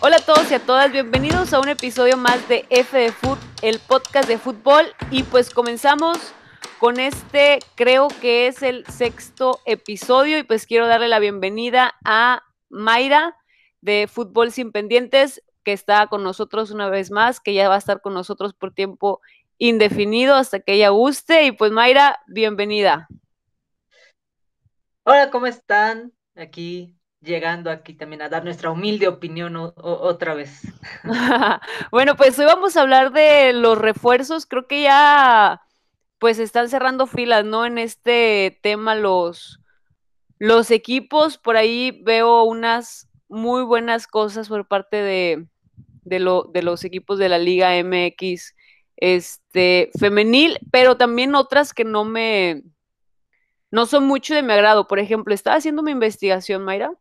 Hola a todos y a todas, bienvenidos a un episodio más de F de Foot, el podcast de fútbol. Y pues comenzamos con este, creo que es el sexto episodio. Y pues quiero darle la bienvenida a Mayra de Fútbol Sin Pendientes, que está con nosotros una vez más, que ya va a estar con nosotros por tiempo indefinido hasta que ella guste. Y pues Mayra, bienvenida. Hola, ¿cómo están? Aquí llegando aquí también a dar nuestra humilde opinión otra vez. bueno, pues hoy vamos a hablar de los refuerzos. Creo que ya pues están cerrando filas, ¿no? En este tema los, los equipos. Por ahí veo unas muy buenas cosas por parte de, de, lo, de los equipos de la Liga MX este, femenil, pero también otras que no me, no son mucho de mi agrado. Por ejemplo, estaba haciendo mi investigación, Mayra,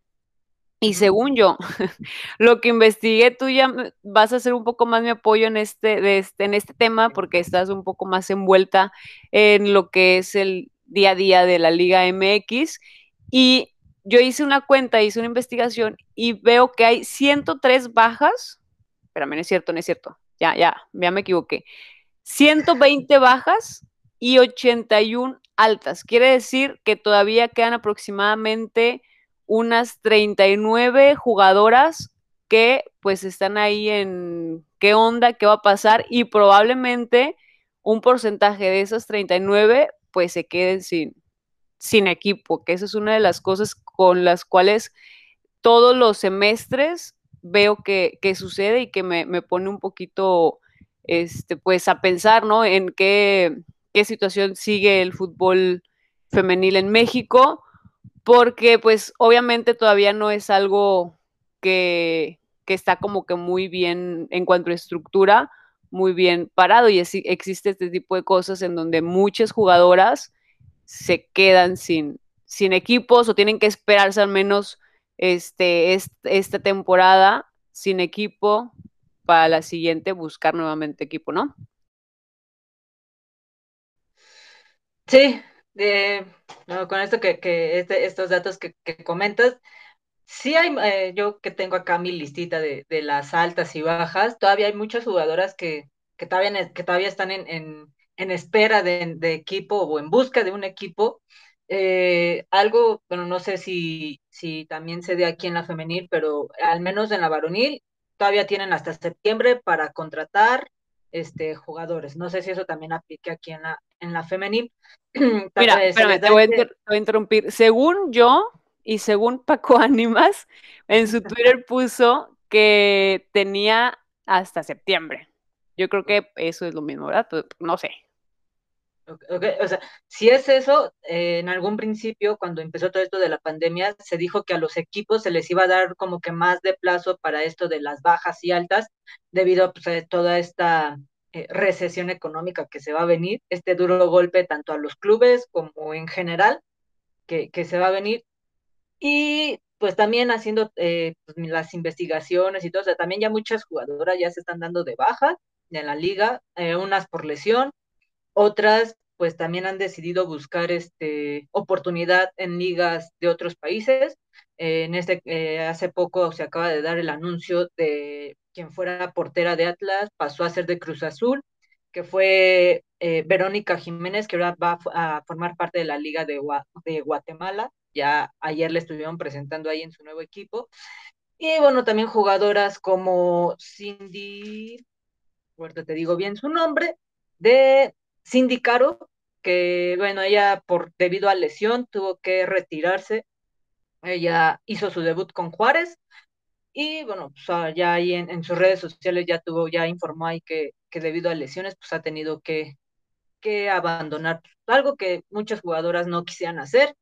y según yo, lo que investigué, tú ya vas a hacer un poco más mi apoyo en este, este, en este tema porque estás un poco más envuelta en lo que es el día a día de la Liga MX. Y yo hice una cuenta, hice una investigación y veo que hay 103 bajas. Espérame, no es cierto, no es cierto. Ya, ya, ya me equivoqué. 120 bajas y 81 altas. Quiere decir que todavía quedan aproximadamente unas 39 jugadoras que pues están ahí en qué onda, qué va a pasar y probablemente un porcentaje de esas 39 pues se queden sin, sin equipo, que esa es una de las cosas con las cuales todos los semestres veo que, sucede y que me, pone un poquito este, pues a pensar, ¿no? En qué, qué situación sigue el fútbol femenil en México porque pues obviamente todavía no es algo que, está como que muy bien en cuanto a estructura, muy bien parado y existe este tipo de cosas en donde muchas jugadoras se quedan sin, sin equipos o tienen que esperarse al menos este, esta temporada sin equipo para la siguiente buscar nuevamente equipo, ¿no? Sí, con esto que, este, estos datos que, comentas, sí hay, eh, yo que tengo acá mi listita de, las altas y bajas, todavía hay muchas jugadoras que, que, todavía, que todavía están en, en, espera de, equipo o en busca de un equipo. Eh, algo, bueno, no sé si, si también se dé aquí en la femenil, pero al menos en la varonil, todavía tienen hasta septiembre para contratar este, jugadores. No sé si eso también aplique aquí en la, en la femenil. Mira, espérame, te voy, a interrumpir. Según yo y según Paco Ánimas, en su Twitter puso que tenía hasta septiembre. Yo creo que eso es lo mismo, ¿verdad? Pues, no sé. Okay, o sea, si es eso, eh, en algún principio, cuando empezó todo esto de la pandemia, se dijo que a los equipos se les iba a dar como que más de plazo para esto de las bajas y altas, debido pues, a toda esta eh, recesión económica que se va a venir, este duro golpe tanto a los clubes como en general que, se va a venir. Y pues también haciendo eh, pues, las investigaciones y todo, o sea, también ya muchas jugadoras ya se están dando de baja en la liga, eh, unas por lesión, otras pues también han decidido buscar este oportunidad en ligas de otros países. en este hace poco se acaba de dar el anuncio de quien fuera portera de Atlas, pasó a ser de Cruz Azul, que fue eh, Verónica Jiménez, que ahora va a formar parte de la Liga de, de Guatemala. Ya ayer le estuvieron presentando ahí en su nuevo equipo. Y bueno, también jugadoras como Cindy, ahorita te digo bien su nombre, de Cindy Caro, que bueno, ella por debido a lesión tuvo que retirarse. Ella hizo su debut con Juárez y bueno, pues ah, ya ahí en, sus redes sociales ya tuvo, ya informó ahí que, que debido a lesiones, pues ha tenido que, que abandonar algo que muchas jugadoras no quisieran hacer,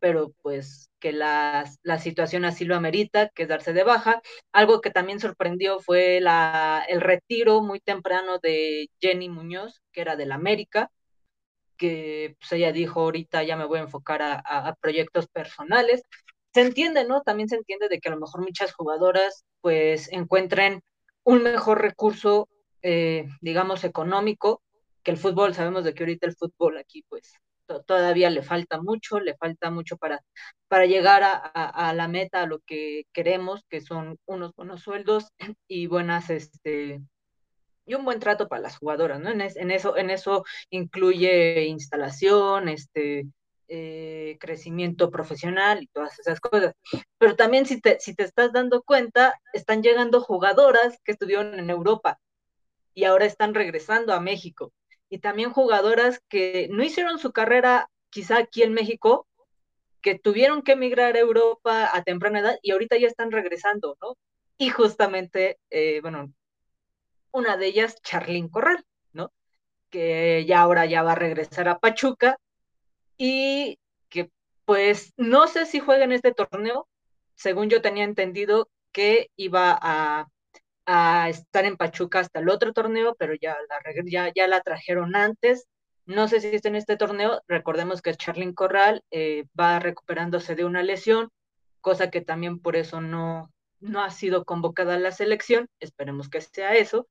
pero pues que la, la situación así lo amerita, que es darse de baja. Algo que también sorprendió fue la, el retiro muy temprano de Jenny Muñoz, que era del América, que pues ella dijo ahorita ya me voy a enfocar a, a proyectos personales se entiende, ¿no? También se entiende de que a lo mejor muchas jugadoras pues encuentren un mejor recurso, eh, digamos, económico que el fútbol. Sabemos de que ahorita el fútbol aquí pues todavía le falta mucho, le falta mucho para, para llegar a, la meta, a lo que queremos, que son unos buenos sueldos y buenas, este, y un buen trato para las jugadoras, ¿no? En, en eso, en eso incluye instalación, este, eh, crecimiento profesional y todas esas cosas. Pero también si te, si te estás dando cuenta, están llegando jugadoras que estuvieron en Europa y ahora están regresando a México. Y también jugadoras que no hicieron su carrera quizá aquí en México, que tuvieron que emigrar a Europa a temprana edad y ahorita ya están regresando, ¿no? Y justamente, eh, bueno, una de ellas, Charlyn Corral, ¿no? Que ya ahora ya va a regresar a Pachuca y que pues no sé si juega en este torneo, según yo tenía entendido que iba a, estar en Pachuca hasta el otro torneo, pero ya la, ya, ya la trajeron antes. No sé si está en este torneo. Recordemos que Charlyn Corral eh, va recuperándose de una lesión, cosa que también por eso no, no ha sido convocada a la selección. Esperemos que sea eso.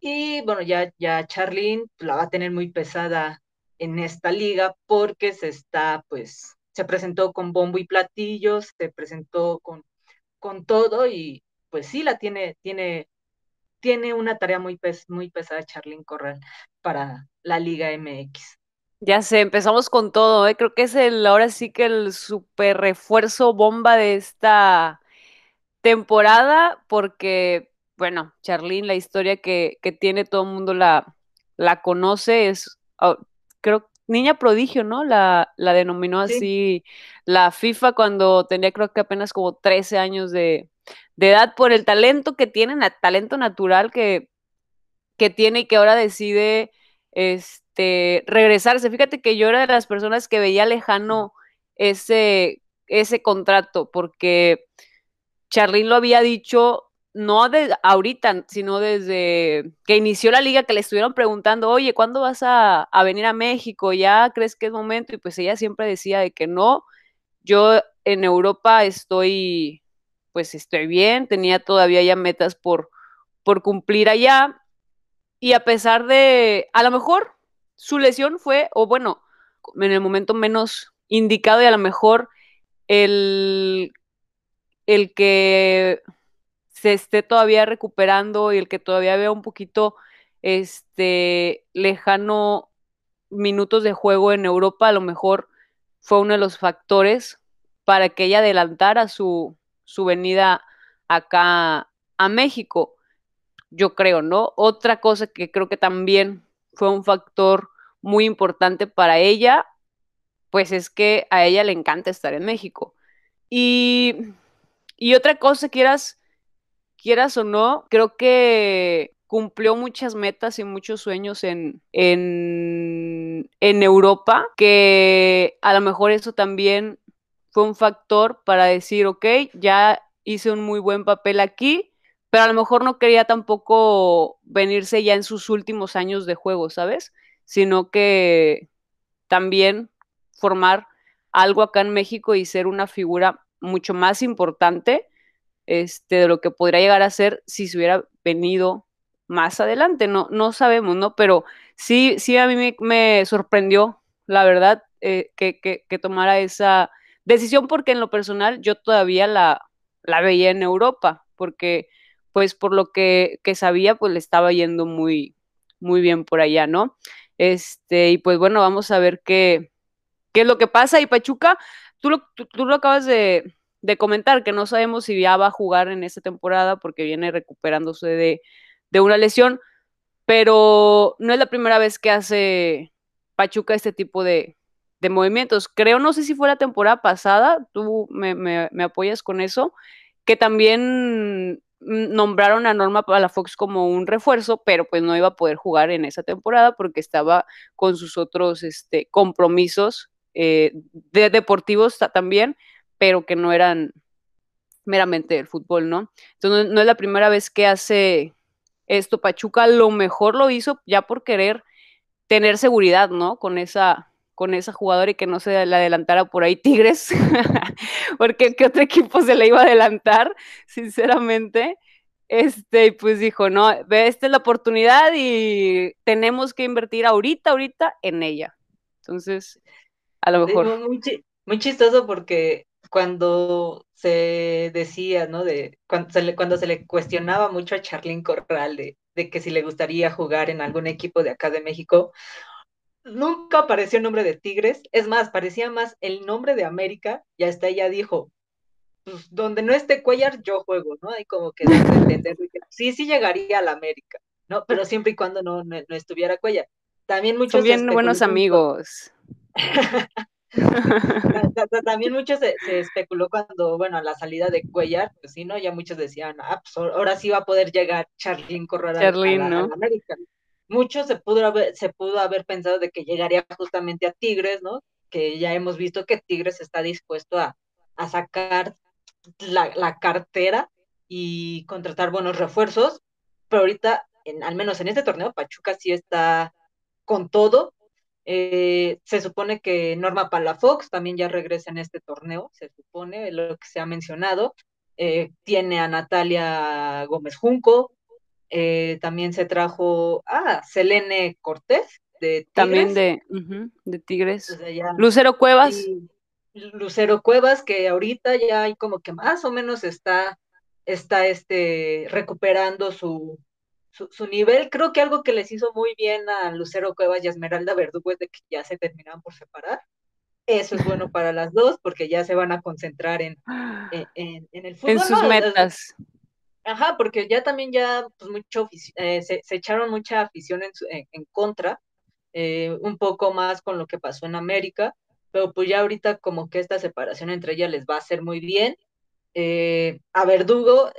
Y bueno, ya, ya Charlyn la va a tener muy pesada en esta liga porque se está, pues, se presentó con bombo y platillos, se presentó con, con todo y pues sí la tiene, tiene, tiene una tarea muy, muy pesada Charlyn Corral para la Liga MX. Ya sé, empezamos con todo, ¿eh? creo que es el, ahora sí que el super refuerzo bomba de esta temporada, porque, bueno, Charlene, la historia que, que tiene, todo el mundo la, la conoce, es, oh, creo, niña prodigio, ¿no? La, la denominó así la FIFA cuando tenía creo que apenas como 13 años de, de edad por el talento que tiene, talento natural que, que tiene y que ahora decide este, regresarse. Fíjate que yo era de las personas que veía lejano ese, ese contrato, porque Charlene lo había dicho no de ahorita, sino desde que inició la liga, que le estuvieron preguntando, oye, ¿cuándo vas a, venir a México? ¿Ya crees que es momento? Y pues ella siempre decía de que no, yo en Europa estoy, pues estoy bien, tenía todavía ya metas por, por cumplir allá, y a pesar de, a lo mejor su lesión fue, o bueno, en el momento menos indicado y a lo mejor el, el que se esté todavía recuperando y el que todavía vea un poquito este lejano minutos de juego en Europa, a lo mejor fue uno de los factores para que ella adelantara su, su venida acá a México, yo creo, ¿no? Otra cosa que creo que también fue un factor muy importante para ella, pues es que a ella le encanta estar en México. Y, y otra cosa, quieras quieras o no, creo que cumplió muchas metas y muchos sueños en, en, en, Europa, que a lo mejor eso también fue un factor para decir, ok, ya hice un muy buen papel aquí, pero a lo mejor no quería tampoco venirse ya en sus últimos años de juego, ¿sabes? Sino que también formar algo acá en México y ser una figura mucho más importante este, de lo que podría llegar a ser si se hubiera venido más adelante. No, no sabemos, ¿no? Pero sí, sí a mí me, sorprendió, la verdad, eh, que, que, tomara esa decisión porque en lo personal yo todavía la, la veía en Europa, porque pues por lo que, que, sabía, pues le estaba yendo muy, muy bien por allá, ¿no? Este, y pues bueno, vamos a ver qué, qué es lo que pasa. Y Pachuca, tú lo, tú lo acabas de, de comentar que no sabemos si ya va a jugar en esta temporada porque viene recuperándose de, una lesión, pero no es la primera vez que hace Pachuca este tipo de, movimientos. Creo, no sé si fue la temporada pasada, tú me, apoyas con eso, que también nombraron a Norma Palafox como un refuerzo, pero pues no iba a poder jugar en esa temporada porque estaba con sus otros este, compromisos eh, de deportivos también, pero que no eran meramente el fútbol, ¿no? Entonces no, es la primera vez que hace esto Pachuca, lo mejor lo hizo ya por querer tener seguridad, ¿no? Con esa con esa jugadora y que no se le adelantara por ahí Tigres, porque ¿qué otro equipo se le iba a adelantar? Sinceramente, este, pues dijo, no, esta es la oportunidad y tenemos que invertir ahorita, ahorita en ella. Entonces, a lo mejor. Muy, muy chistoso porque cuando se decía, ¿no? De cuando se le, cuando se le cuestionaba mucho a Charlín Corral de, de que si le gustaría jugar en algún equipo de acá de México, nunca apareció el nombre de Tigres, es más, parecía más el nombre de América, y hasta ella dijo, pues donde no esté Cuellar, yo juego, ¿no? Hay como que entender sí, sí llegaría a la América, ¿no? Pero siempre y cuando no, no, estuviera Cuellar. También muchos... Son bien buenos amigos. También mucho se, especuló cuando, bueno, a la salida de Cuellar, pues sí, ¿no? Ya muchos decían, ah, pues ahora sí va a poder llegar Charlín Corral a, ¿no? América. Mucho se pudo, haber, se pudo haber pensado de que llegaría justamente a Tigres, ¿no? Que ya hemos visto que Tigres está dispuesto a, a sacar la, la, cartera y contratar buenos refuerzos, pero ahorita, en, al menos en este torneo, Pachuca sí está con todo eh, se supone que Norma Palafox también ya regresa en este torneo, se supone, lo que se ha mencionado. Eh, tiene a Natalia Gómez Junco, eh, también se trajo a Selene Cortés de Tigres. También de, de Tigres. Lucero Cuevas. Lucero Cuevas, que ahorita ya hay como que más o menos está, está este, recuperando su, su, nivel. Creo que algo que les hizo muy bien a Lucero Cuevas y a Esmeralda Verdugo es de que ya se terminaban por separar. Eso es bueno para las dos porque ya se van a concentrar en, en, el fútbol. En sus metas. Ajá, porque ya también ya pues mucho eh, se, echaron mucha afición en, en, contra, eh, un poco más con lo que pasó en América, pero pues ya ahorita como que esta separación entre ellas les va a hacer muy bien. Eh, a Verdugo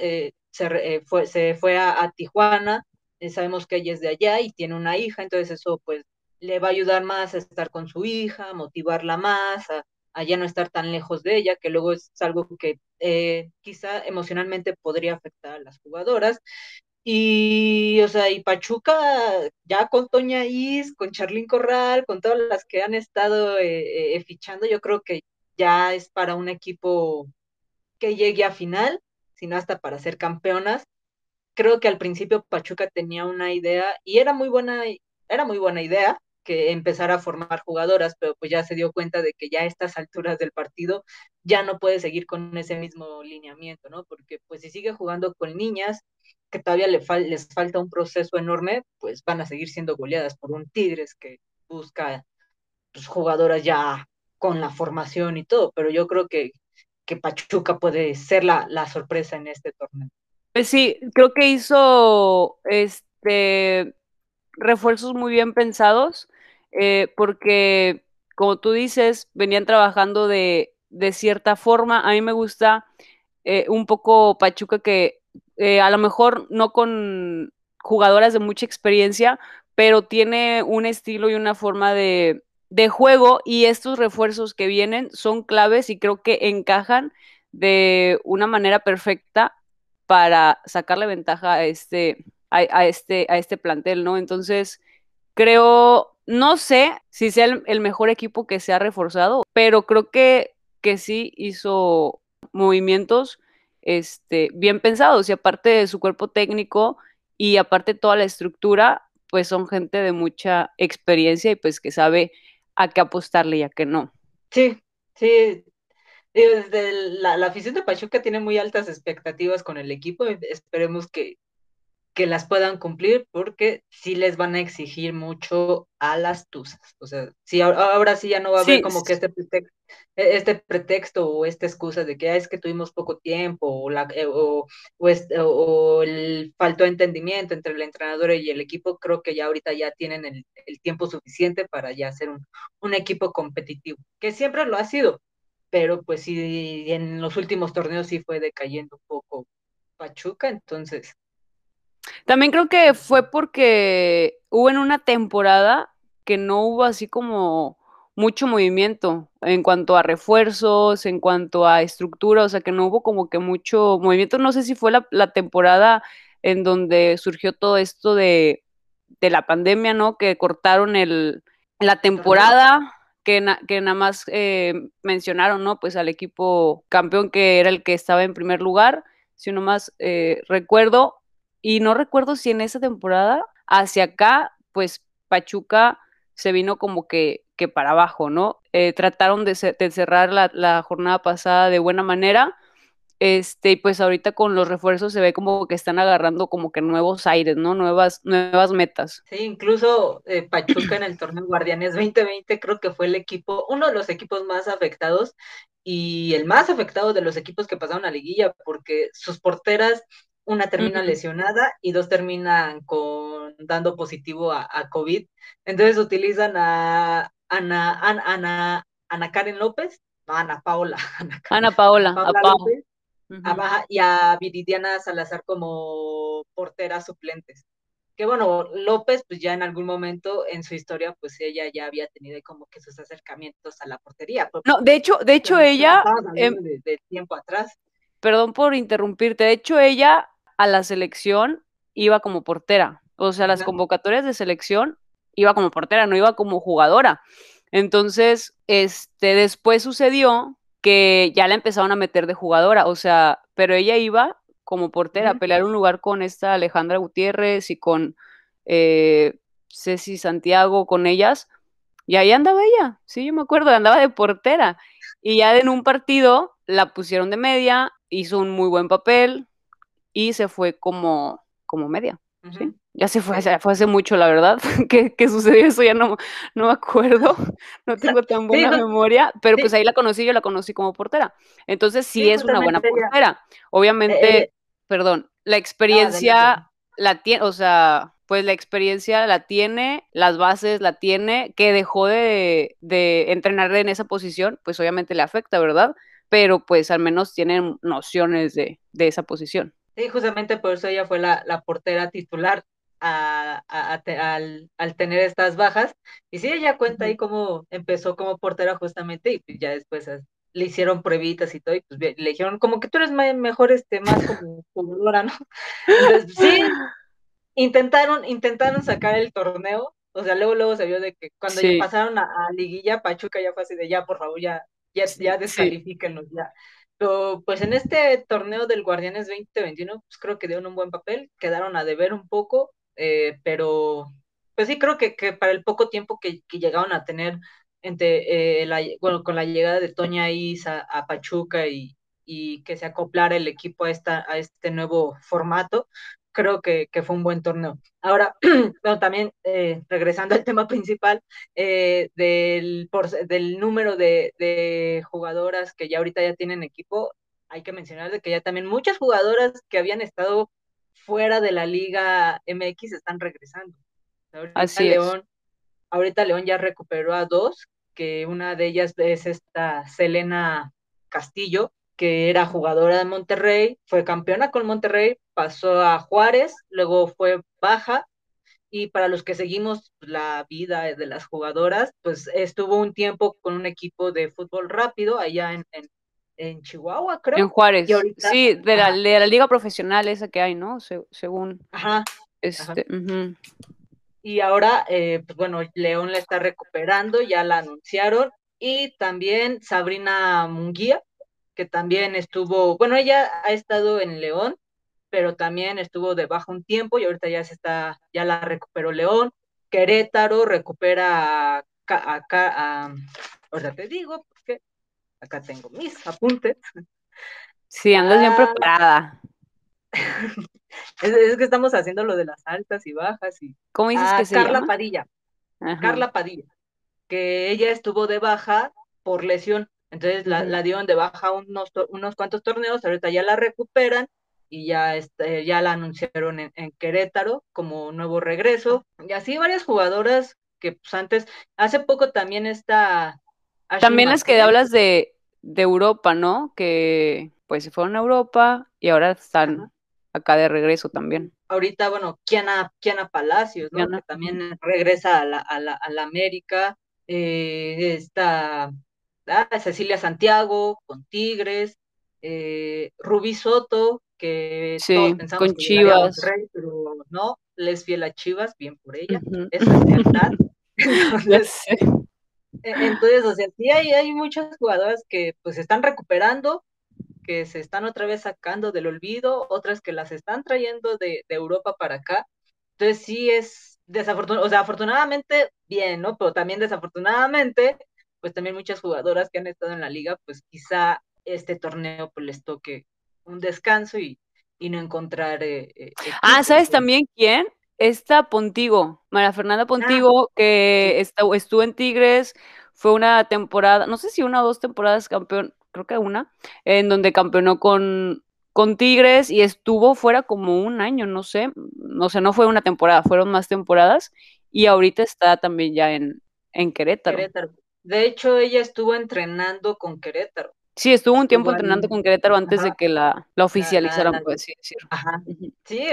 se, fue, se fue a Tijuana, eh, sabemos que ella es de allá y tiene una hija, entonces eso pues le va a ayudar más a estar con su hija, motivarla más, a, ya no estar tan lejos de ella, que luego es algo que eh, quizá emocionalmente podría afectar a las jugadoras. Y, o sea, y Pachuca, ya con Toña Is, con Charlín Corral, con todas las que han estado eh, fichando, yo creo que ya es para un equipo que llegue a final, sino hasta para ser campeonas creo que al principio Pachuca tenía una idea y era muy buena, era muy buena idea que empezara a formar jugadoras, pero pues ya se dio cuenta de que ya a estas alturas del partido ya no puede seguir con ese mismo lineamiento, ¿no? Porque pues si sigue jugando con niñas que todavía le les falta un proceso enorme, pues van a seguir siendo goleadas por un Tigres que busca pues, jugadoras ya con la formación y todo, pero yo creo que, que Pachuca puede ser la, la sorpresa en este torneo. Pues sí, creo que hizo este refuerzos muy bien pensados, eh, porque como tú dices, venían trabajando de, cierta forma. A mí me gusta eh, un poco Pachuca que eh, a lo mejor no con jugadoras de mucha experiencia, pero tiene un estilo y una forma de, de juego y estos refuerzos que vienen son claves y creo que encajan de una manera perfecta para sacarle ventaja a este, a, este, a este plantel, ¿no? Entonces, creo, no sé si sea el, mejor equipo que se ha reforzado, pero creo que, que sí hizo movimientos este, bien pensados y aparte de su cuerpo técnico y aparte toda la estructura, pues son gente de mucha experiencia y pues que sabe a qué apostarle y a qué no. Sí, sí, desde la, la, afición de Pachuca tiene muy altas expectativas con el equipo. Esperemos que, que las puedan cumplir porque sí les van a exigir mucho a las Tuzas. O sea, sí, ahora, sí ya no va a haber como que este pretexto, este pretexto o esta excusa de que es que tuvimos poco tiempo o, la, eh, o, o, el faltó entendimiento entre el entrenador y el equipo. Creo que ya ahorita ya tienen el, el tiempo suficiente para ya ser un, un equipo competitivo, que siempre lo ha sido pero pues sí, en los últimos torneos sí fue decayendo un poco Pachuca, entonces. También creo que fue porque hubo en una temporada que no hubo así como mucho movimiento en cuanto a refuerzos, en cuanto a estructura, o sea que no hubo como que mucho movimiento. No sé si fue la, temporada en donde surgió todo esto de, de la pandemia, ¿no? Que cortaron el, la temporada que, nada más eh, mencionaron, ¿no? Pues al equipo campeón que era el que estaba en primer lugar, si uno más eh, recuerdo, y no recuerdo si en esa temporada hacia acá, pues Pachuca se vino como que, que para abajo, ¿no? Eh, trataron de, cerrar la, jornada pasada de buena manera, este, y pues ahorita con los refuerzos se ve como que están agarrando como que nuevos aires, ¿no? Nuevas, nuevas metas. Sí, incluso eh, Pachuca en el torneo Guardianes 2020 creo que fue el equipo, uno de los equipos más afectados y el más afectado de los equipos que pasaron a liguilla, porque sus porteras, una termina lesionada y dos terminan con dando positivo a, COVID. Entonces utilizan a Ana, Ana, Ana, Karen López, no, Ana Paola. Ana, Paola, a López, y a Viridiana Salazar como porteras suplentes. Que bueno, López, pues ya en algún momento en su historia, pues ella ya había tenido como que sus acercamientos a la portería. No, de hecho, de hecho ella. Em, de, tiempo atrás. Perdón por interrumpirte. De hecho, ella a la selección iba como portera. O sea, las convocatorias de selección iba como portera, no iba como jugadora. Entonces, este, después sucedió que ya la empezaron a meter de jugadora, o sea, pero ella iba como portera a pelear un lugar con esta Alejandra Gutiérrez y con eh, Ceci Santiago, con ellas, y ahí andaba ella, sí, yo me acuerdo, andaba de portera, y ya en un partido la pusieron de media, hizo un muy buen papel y se fue como, como media, ¿sí? Ya se fue, fue hace mucho, la verdad, que, sucedió eso, ya no, no me acuerdo, no tengo tan buena memoria, pero pues ahí la conocí, yo la conocí como portera. Entonces sí, es una buena portera. Obviamente, eh, perdón, la experiencia la tiene, o sea, pues la experiencia la tiene, las bases la tiene, que dejó de, de entrenar en esa posición, pues obviamente le afecta, ¿verdad? Pero pues al menos tienen nociones de, de esa posición. Sí, justamente por eso ella fue la, la portera titular a, al, al, tener estas bajas. Y sí, ella cuenta ahí cómo empezó como portera justamente y pues ya después le hicieron pruebitas y todo y pues le dijeron como que tú eres mejor, este, más como jugadora, ¿no? Entonces, sí, intentaron, intentaron sacar el torneo, o sea, luego, luego se vio de que cuando ya pasaron a, Liguilla, Pachuca ya fue así de ya, por favor, ya, ya, ya descalifíquenlos, ya. Pero pues en este torneo del Guardianes 2021, pues creo que dieron un buen papel, quedaron a deber un poco, eh, pero pues sí, creo que, que, para el poco tiempo que, que llegaron a tener entre, eh, la, bueno, con la llegada de Toña Isa a, Pachuca y, y, que se acoplara el equipo a, esta, a este nuevo formato, creo que, que fue un buen torneo. Ahora, bueno, también eh, regresando al tema principal del, por, del número de, de jugadoras que ya ahorita ya tienen equipo, hay que mencionar de que ya también muchas jugadoras que habían estado fuera de la Liga MX están regresando. Ahorita Así León, Ahorita León ya recuperó a dos, que una de ellas es esta Selena Castillo, que era jugadora de Monterrey, fue campeona con Monterrey, pasó a Juárez, luego fue baja, y para los que seguimos la vida de las jugadoras, pues estuvo un tiempo con un equipo de fútbol rápido allá en, en Chihuahua, creo. En Juárez. sí, de la, de la, liga profesional esa que hay, ¿no? según. Ajá. Este, Y ahora, eh, pues bueno, León la está recuperando, ya la anunciaron. Y también Sabrina Munguía, que también estuvo, bueno, ella ha estado en León, pero también estuvo debajo un tiempo y ahorita ya se está, ya la recuperó León. Querétaro recupera acá, ahora te digo, porque acá tengo mis apuntes. Sí, andas bien ah. preparada. es, que estamos haciendo lo de las altas y bajas y. ¿Cómo dices ah, que se Carla Padilla. Carla Padilla. Que ella estuvo de baja por lesión. Entonces la, la dieron de baja unos, unos cuantos torneos, ahorita ya la recuperan y ya, este, ya la anunciaron en, en, Querétaro como nuevo regreso. Y así varias jugadoras que pues antes, hace poco también está también las que hablas de, de Europa, ¿no? Que pues se fueron a Europa y ahora están acá de regreso también. Ahorita, bueno, Kiana, Kiana Palacios, ¿no? Que también regresa a la, a la, a la América. Eh, está ah, Cecilia Santiago con Tigres. Eh, Rubí Soto, que todos pensamos con que Chivas. Rey, pero no, les fiel a Chivas, bien por ella. Eso es verdad. Entonces, e-, entonces, o sea, sí hay, hay muchas jugadoras que pues están recuperando, que se están otra vez sacando del olvido, otras que las están trayendo de, Europa para acá. Entonces sí es, desafortunadamente, o sea, afortunadamente bien, ¿no? Pero también desafortunadamente, pues también muchas jugadoras que han estado en la liga, pues quizá este torneo pues les toque un descanso y, y no encontrar... Eh, eh, ah, ¿sabes también quién? Esta Pontigo, María Fernanda ah, Pontigo, que estuvo en Tigres, fue una temporada, no sé si una o dos temporadas campeón, creo que una, en donde campeonó con, con Tigres y estuvo fuera como un año, no sé, no sé, no fue una temporada, fueron más temporadas y ahorita está también ya en, en Querétaro. Querétaro. De hecho, ella estuvo entrenando con Querétaro. Sí, estuvo un tiempo entrenando con Querétaro antes de que la, la oficializaran, por así decirlo. Ajá. Sí,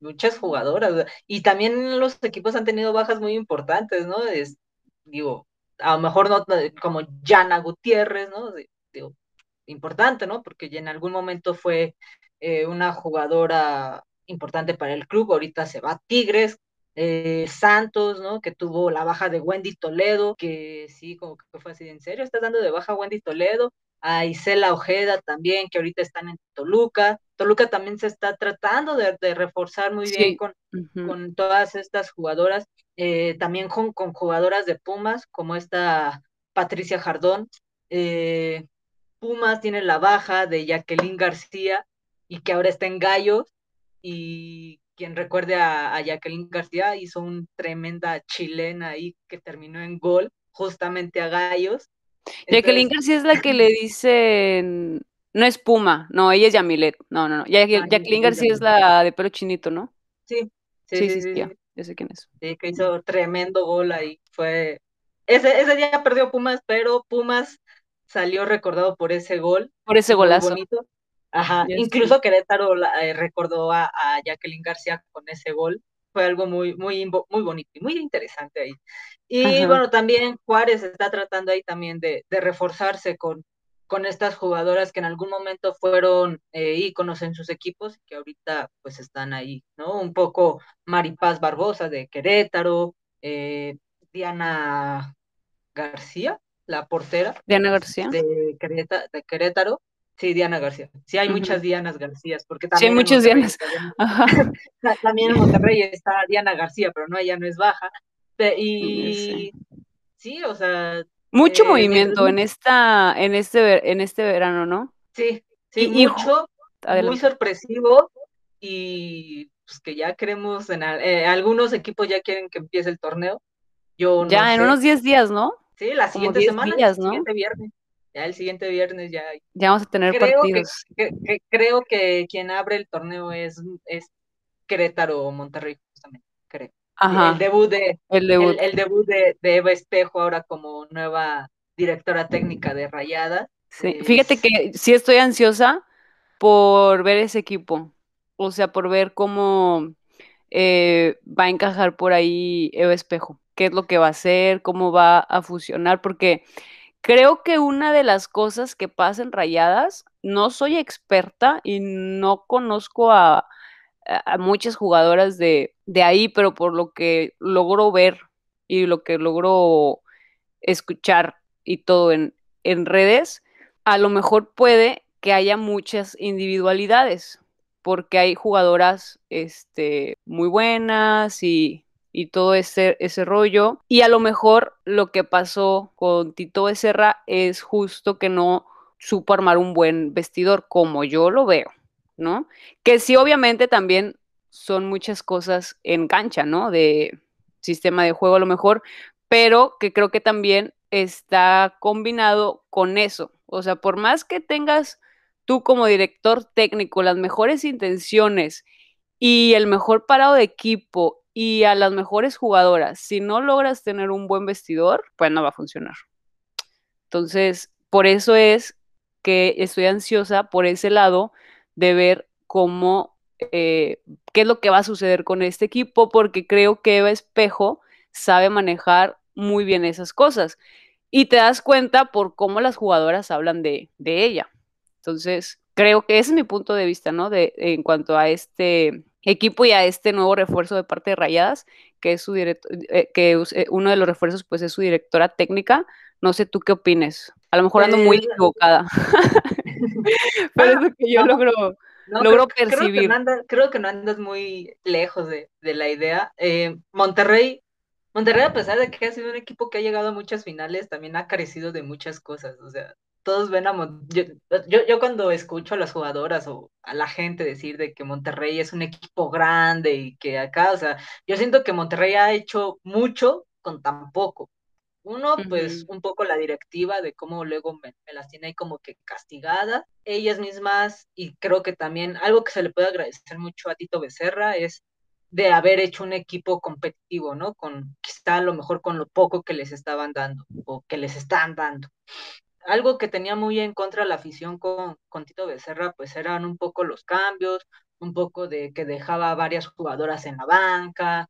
muchas jugadoras. Y también los equipos han tenido bajas muy importantes, ¿no? Es, digo, a lo mejor no como Jana Gutiérrez, ¿no? Digo, importante, ¿no? Porque ya en algún momento fue eh, una jugadora importante para el club, ahorita se va a Tigres, eh, Santos, ¿no? Que tuvo la baja de Wendy Toledo, que sí, como que fue así, ¿en serio estás dando de baja Wendy Toledo? a Isela Ojeda también, que ahorita están en Toluca. Toluca también se está tratando de, reforzar muy bien con, con, todas estas jugadoras, eh, también con, con, jugadoras de Pumas, como esta Patricia Jardón. Eh, Pumas tiene la baja de Jacqueline García y que ahora está en Gallos. Y quien recuerde a, a Jacqueline García hizo un tremenda chilena ahí que terminó en gol justamente a Gallos. Jacqueline García es la que le dicen. No es Puma, no, ella es Yamilet. No, no, no. Jacqueline García es la de pelo chinito, ¿no? Sí, sí, sí, sí, ya, sé quién es. Sí, que hizo tremendo gol ahí. Fue. Ese, ese día perdió Pumas, pero Pumas salió recordado por ese gol. Por ese golazo. bonito. Ajá, incluso Querétaro eh, recordó a, a, Jacqueline García con ese gol. Fue algo muy, muy, muy bonito y muy interesante ahí. Y bueno, también Juárez está tratando ahí también de, reforzarse con, con estas jugadoras que en algún momento fueron eh, íconos en sus equipos y que ahorita pues están ahí, ¿no? Un poco Maripaz Barbosa de Querétaro, eh, Diana García, la portera. Diana García. De, Querétaro. Sí, Diana García. Sí, hay muchas Dianas Garcías, porque también. Sí, hay muchas Dianas. también en Monterrey está Diana García, pero no, ella no es baja. Y sí, o sea. Mucho eh, movimiento en esta, en este, en este verano, ¿no? Sí, sí, mucho, muy sorpresivo y pues que ya queremos, en eh, algunos equipos ya quieren que empiece el torneo. Yo ya en unos 10 días, ¿no? Sí, la siguiente semana, el siguiente viernes. Ya el siguiente viernes ya. Ya vamos a tener partidos. creo que quien abre el torneo es, es Querétaro o Monterrey, justamente, creo. El debut de el debut, el, debut de, Eva Espejo ahora como nueva directora técnica de Rayada. Sí, fíjate que sí estoy ansiosa por ver ese equipo, o sea, por ver cómo eh, va a encajar por ahí Eva Espejo, qué es lo que va a hacer, cómo va a fusionar, porque creo que una de las cosas que pasa en Rayadas, no soy experta y no conozco a, muchas jugadoras de, ahí, pero por lo que logro ver y lo que logro escuchar y todo en, en redes, a lo mejor puede que haya muchas individualidades, porque hay jugadoras este, muy buenas y, y todo ese, ese rollo. Y a lo mejor lo que pasó con Tito Becerra es justo que no supo armar un buen vestidor, como yo lo veo. ¿no? Que sí, obviamente también son muchas cosas en cancha, ¿no? De sistema de juego a lo mejor, pero que creo que también está combinado con eso. O sea, por más que tengas tú como director técnico las mejores intenciones y el mejor parado de equipo y a las mejores jugadoras, si no logras tener un buen vestidor, pues no va a funcionar. Entonces, por eso es que estoy ansiosa por ese lado de ver cómo, eh, qué es lo que va a suceder con este equipo, porque creo que Eva Espejo sabe manejar muy bien esas cosas. Y te das cuenta por cómo las jugadoras hablan de, ella. Entonces, creo que ese es mi punto de vista, ¿no? De, en cuanto a este equipo y a este nuevo refuerzo de parte de Rayadas, que es su director, eh, que eh, uno de los refuerzos pues es su directora técnica. No sé tú qué opines. A lo mejor ando muy pues, equivocada. Pero es lo que yo logro, logro percibir. Creo que, no andas, muy lejos de, la idea. Eh, Monterrey, Monterrey, a pesar de que ha sido un equipo que ha llegado a muchas finales, también ha carecido de muchas cosas. O sea, todos ven a Monterrey. Yo, yo, cuando escucho a las jugadoras o a la gente decir de que Monterrey es un equipo grande y que acá, o sea, yo siento que Monterrey ha hecho mucho con tan poco. Uno, pues un poco la directiva de cómo luego me, las tiene ahí como que castigadas, ellas mismas, y creo que también algo que se le puede agradecer mucho a Tito Becerra es de haber hecho un equipo competitivo, ¿no? Con quizá a lo mejor con lo poco que les estaban dando o que les están dando. Algo que tenía muy en contra la afición con, con Tito Becerra, pues eran un poco los cambios, un poco de que dejaba varias jugadoras en la banca,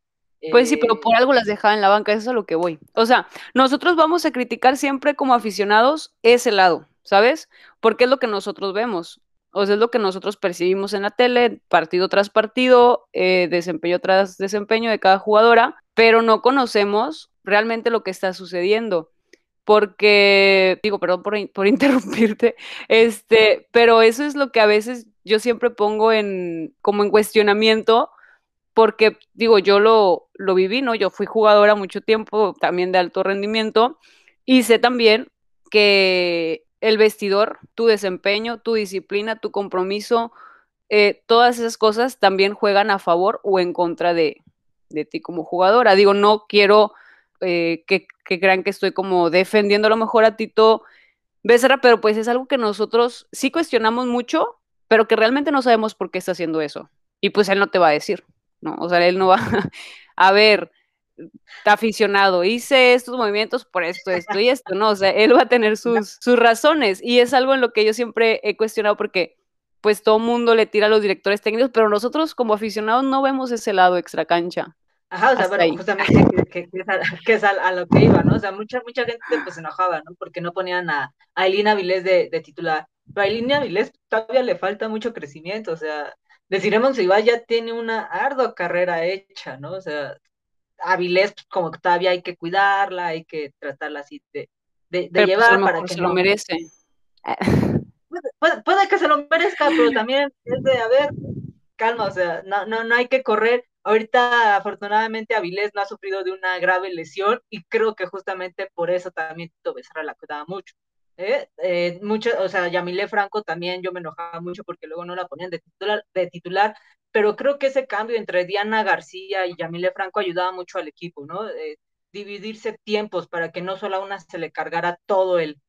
pues sí, pero por algo las dejaba en la banca, eso es a lo que voy. O sea, nosotros vamos a criticar siempre como aficionados ese lado, ¿sabes? Porque es lo que nosotros vemos. O sea, es lo que nosotros percibimos en la tele, partido tras partido, eh, desempeño tras desempeño de cada jugadora, pero no conocemos realmente lo que está sucediendo. Porque, digo, perdón por, por interrumpirte, este, pero eso es lo que a veces yo siempre pongo en, como en cuestionamiento, porque digo, yo lo, lo viví, ¿no? Yo fui jugadora mucho tiempo, también de alto rendimiento, y sé también que el vestidor, tu desempeño, tu disciplina, tu compromiso, eh, todas esas cosas también juegan a favor o en contra de, de ti como jugadora. Digo, no quiero eh, que, que, crean que estoy como defendiendo a lo mejor a Tito Becerra, pero pues es algo que nosotros sí cuestionamos mucho, pero que realmente no sabemos por qué está haciendo eso. Y pues él no te va a decir. ¿no? O sea, él no va a ver, está aficionado, hice estos movimientos por esto, esto y esto, ¿no? O sea, él va a tener sus, sus razones y es algo en lo que yo siempre he cuestionado porque pues todo mundo le tira a los directores técnicos, pero nosotros como aficionados no vemos ese lado extra cancha. Ajá, o sea, bueno, justamente que, es, a, lo que iba, ¿no? O sea, mucha, mucha gente pues se enojaba, ¿no? Porque no ponían a, a Elina Vilés de, de titular. Pero a Elina Vilés todavía le falta mucho crecimiento, o sea, Deciremos si ya tiene una ardua carrera hecha, ¿no? O sea, Avilés, pues, como que todavía hay que cuidarla, hay que tratarla así de, de, pues, llevar para que se lo merece. Puede, que se lo merezca, pero también es de, a ver, calma, o sea, no, no, no hay que correr. Ahorita, afortunadamente, Avilés no ha sufrido de una grave lesión y creo que justamente por eso también Tito Becerra la cuidaba mucho. ¿eh? Eh, mucho, o sea, Yamile Franco también yo me enojaba mucho porque luego no la ponían de titular, de titular, pero creo que ese cambio entre Diana García y Yamile Franco ayudaba mucho al equipo, ¿no? Eh, dividirse tiempos para que no solo a una se le cargara todo el,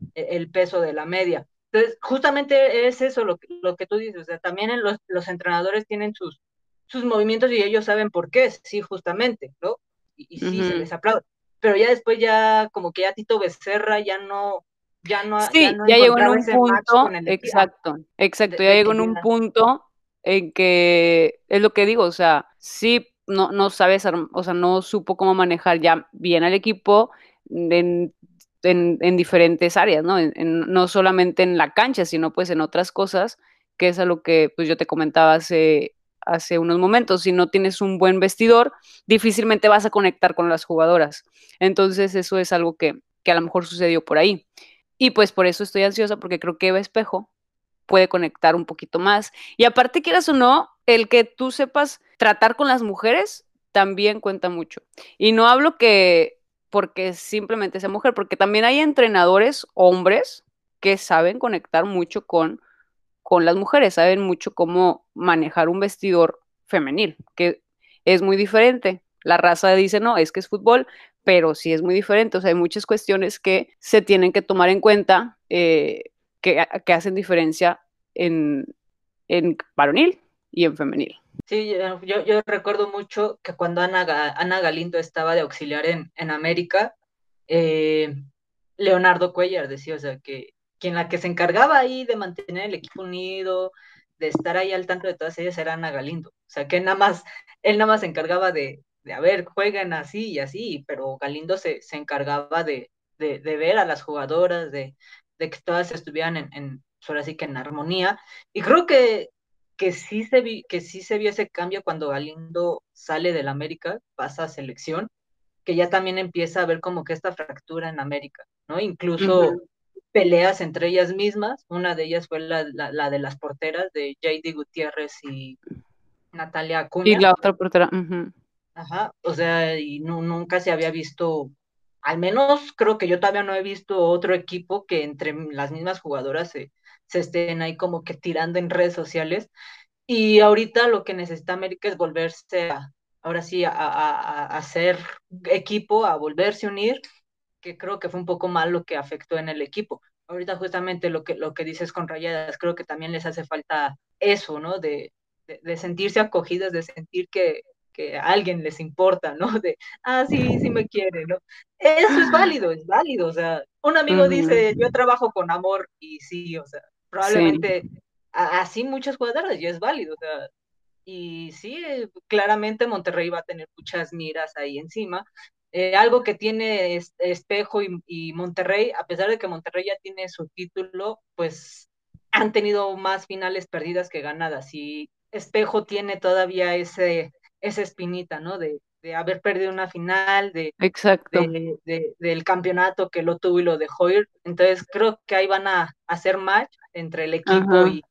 peso de la media. Entonces, justamente es eso lo que, lo que tú dices, o sea, también los, los entrenadores tienen sus, sus movimientos y ellos saben por qué, sí, justamente, ¿no? Y, sí, se les aplaude. Pero ya después ya como que ya Tito Becerra ya no, ya no Sí, ya, llegó en un punto, exacto, exacto, ya llegó en un punto en que es lo que digo, o sea, sí no, no sabes, o sea, no supo cómo manejar ya bien al equipo en, en, diferentes áreas, ¿no? no solamente en la cancha, sino pues en otras cosas, que es a lo que pues yo te comentaba hace, hace unos momentos. Si no tienes un buen vestidor, difícilmente vas a conectar con las jugadoras. Entonces, eso es algo que, que a lo mejor sucedió por ahí. Y pues por eso estoy ansiosa porque creo que Eva Espejo puede conectar un poquito más. Y aparte, quieras o no, el que tú sepas tratar con las mujeres también cuenta mucho. Y no hablo que porque simplemente sea mujer, porque también hay entrenadores hombres que saben conectar mucho con, con las mujeres, saben mucho cómo manejar un vestidor femenil, que es muy diferente. La raza dice, no, es que es fútbol, pero sí es muy diferente. O sea, hay muchas cuestiones que se tienen que tomar en cuenta eh, que, hacen diferencia en, en varonil y en femenil. Sí, yo, recuerdo mucho que cuando Ana, Ana Galindo estaba de auxiliar en, en América, eh, Leonardo Cuellar decía, o sea, que quien la que se encargaba ahí de mantener el equipo unido, de estar ahí al tanto de todas ellas era Ana Galindo. O sea, que nada más, él nada más se encargaba de, de, a ver, jueguen así y así, pero Galindo se, se encargaba de, de, ver a las jugadoras, de, de que todas estuvieran en, en, pues ahora sí que en armonía. Y creo que, que, sí se vi, que sí se vio ese cambio cuando Galindo sale del América, pasa a selección, que ya también empieza a ver como que esta fractura en América, ¿no? Incluso peleas entre ellas mismas. Una de ellas fue la, la, de las porteras de JD Gutiérrez y Natalia Acuña. Y la otra portera. Ajá, o sea, y no, nunca se había visto, al menos creo que yo todavía no he visto otro equipo que entre las mismas jugadoras se, se estén ahí como que tirando en redes sociales. Y ahorita lo que necesita América es volverse a, ahora sí, a, a, a hacer equipo, a volverse a unir que creo que fue un poco mal lo que afectó en el equipo. Ahorita justamente lo que, lo que dices con Rayadas, creo que también les hace falta eso, ¿no? De, de, sentirse acogidas, de sentir que, que, a alguien les importa, ¿no? De, ah, sí, sí me quiere, ¿no? Eso es válido, es válido, o sea, un amigo dice, yo trabajo con amor y sí, o sea, probablemente así muchas jugadoras y es válido, o sea, y sí, claramente Monterrey va a tener muchas miras ahí encima, eh, algo que tiene Espejo y, Monterrey, a pesar de que Monterrey ya tiene su título, pues han tenido más finales perdidas que ganadas. Y Espejo tiene todavía ese, esa espinita, ¿no? De, haber perdido una final, de, Exacto. del campeonato que lo tuvo y lo dejó ir. Entonces creo que ahí van a hacer match entre el equipo y,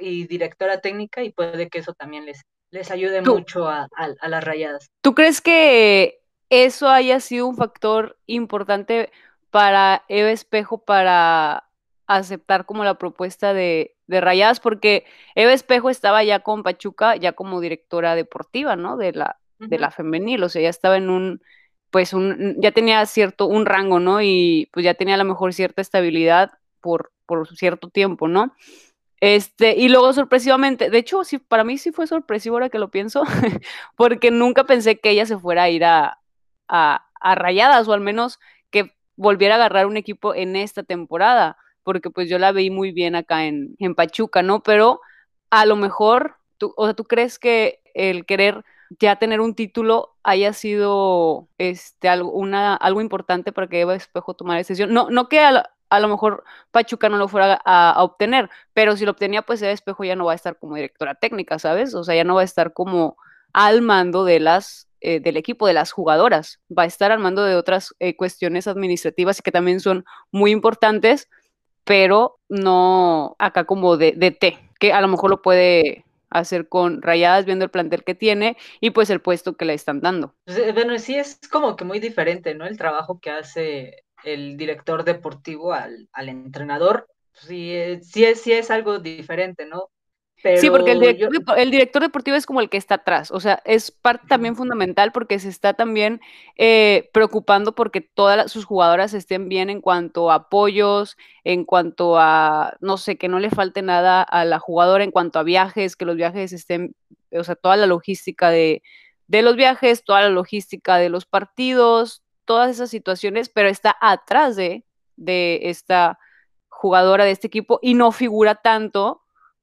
y, directora técnica y puede que eso también les, les ayude mucho a, a, las rayadas. ¿Tú crees que eso haya sido un factor importante para Eva Espejo para aceptar como la propuesta de, de Rayadas, porque Eva Espejo estaba ya con Pachuca, ya como directora deportiva, ¿no? De la, de la femenil, o sea, ya estaba en un, pues un, ya tenía cierto, un rango, ¿no? Y pues ya tenía a lo mejor cierta estabilidad por, por cierto tiempo, ¿no? Este, y luego sorpresivamente, de hecho, sí, para mí sí fue sorpresivo ahora que lo pienso, porque nunca pensé que ella se fuera a ir a, a, Rayadas o al menos que volviera a agarrar un equipo en esta temporada, porque pues yo la veí muy bien acá en, en Pachuca, ¿no? Pero a lo mejor, tú, o sea, ¿tú crees que el querer ya tener un título haya sido este, algo, una, algo importante para que Eva Espejo tomara decisión? No, no que a, lo mejor Pachuca no lo fuera a, a, obtener, pero si lo obtenía, pues Eva Espejo ya no va a estar como directora técnica, ¿sabes? O sea, ya no va a estar como al mando de las eh, del equipo, de las jugadoras. Va a estar armando de otras eh, cuestiones administrativas que también son muy importantes, pero no acá como de, de T, que a lo mejor lo puede hacer con rayadas viendo el plantel que tiene y pues el puesto que le están dando. Pues, eh, bueno, sí es como que muy diferente, ¿no? El trabajo que hace el director deportivo al, al entrenador. Sí, sí, sí es algo diferente, ¿no? Sí, porque el director, deportivo es como el que está atrás, o sea, es parte también fundamental porque se está también eh, preocupando porque todas sus jugadoras estén bien en cuanto a apoyos, en cuanto a, no sé, que no le falte nada a la jugadora, en cuanto a viajes, que los viajes estén, o sea, toda la logística de, de los viajes, toda la logística de los partidos, todas esas situaciones, pero está atrás de, de esta jugadora de este equipo y no figura tanto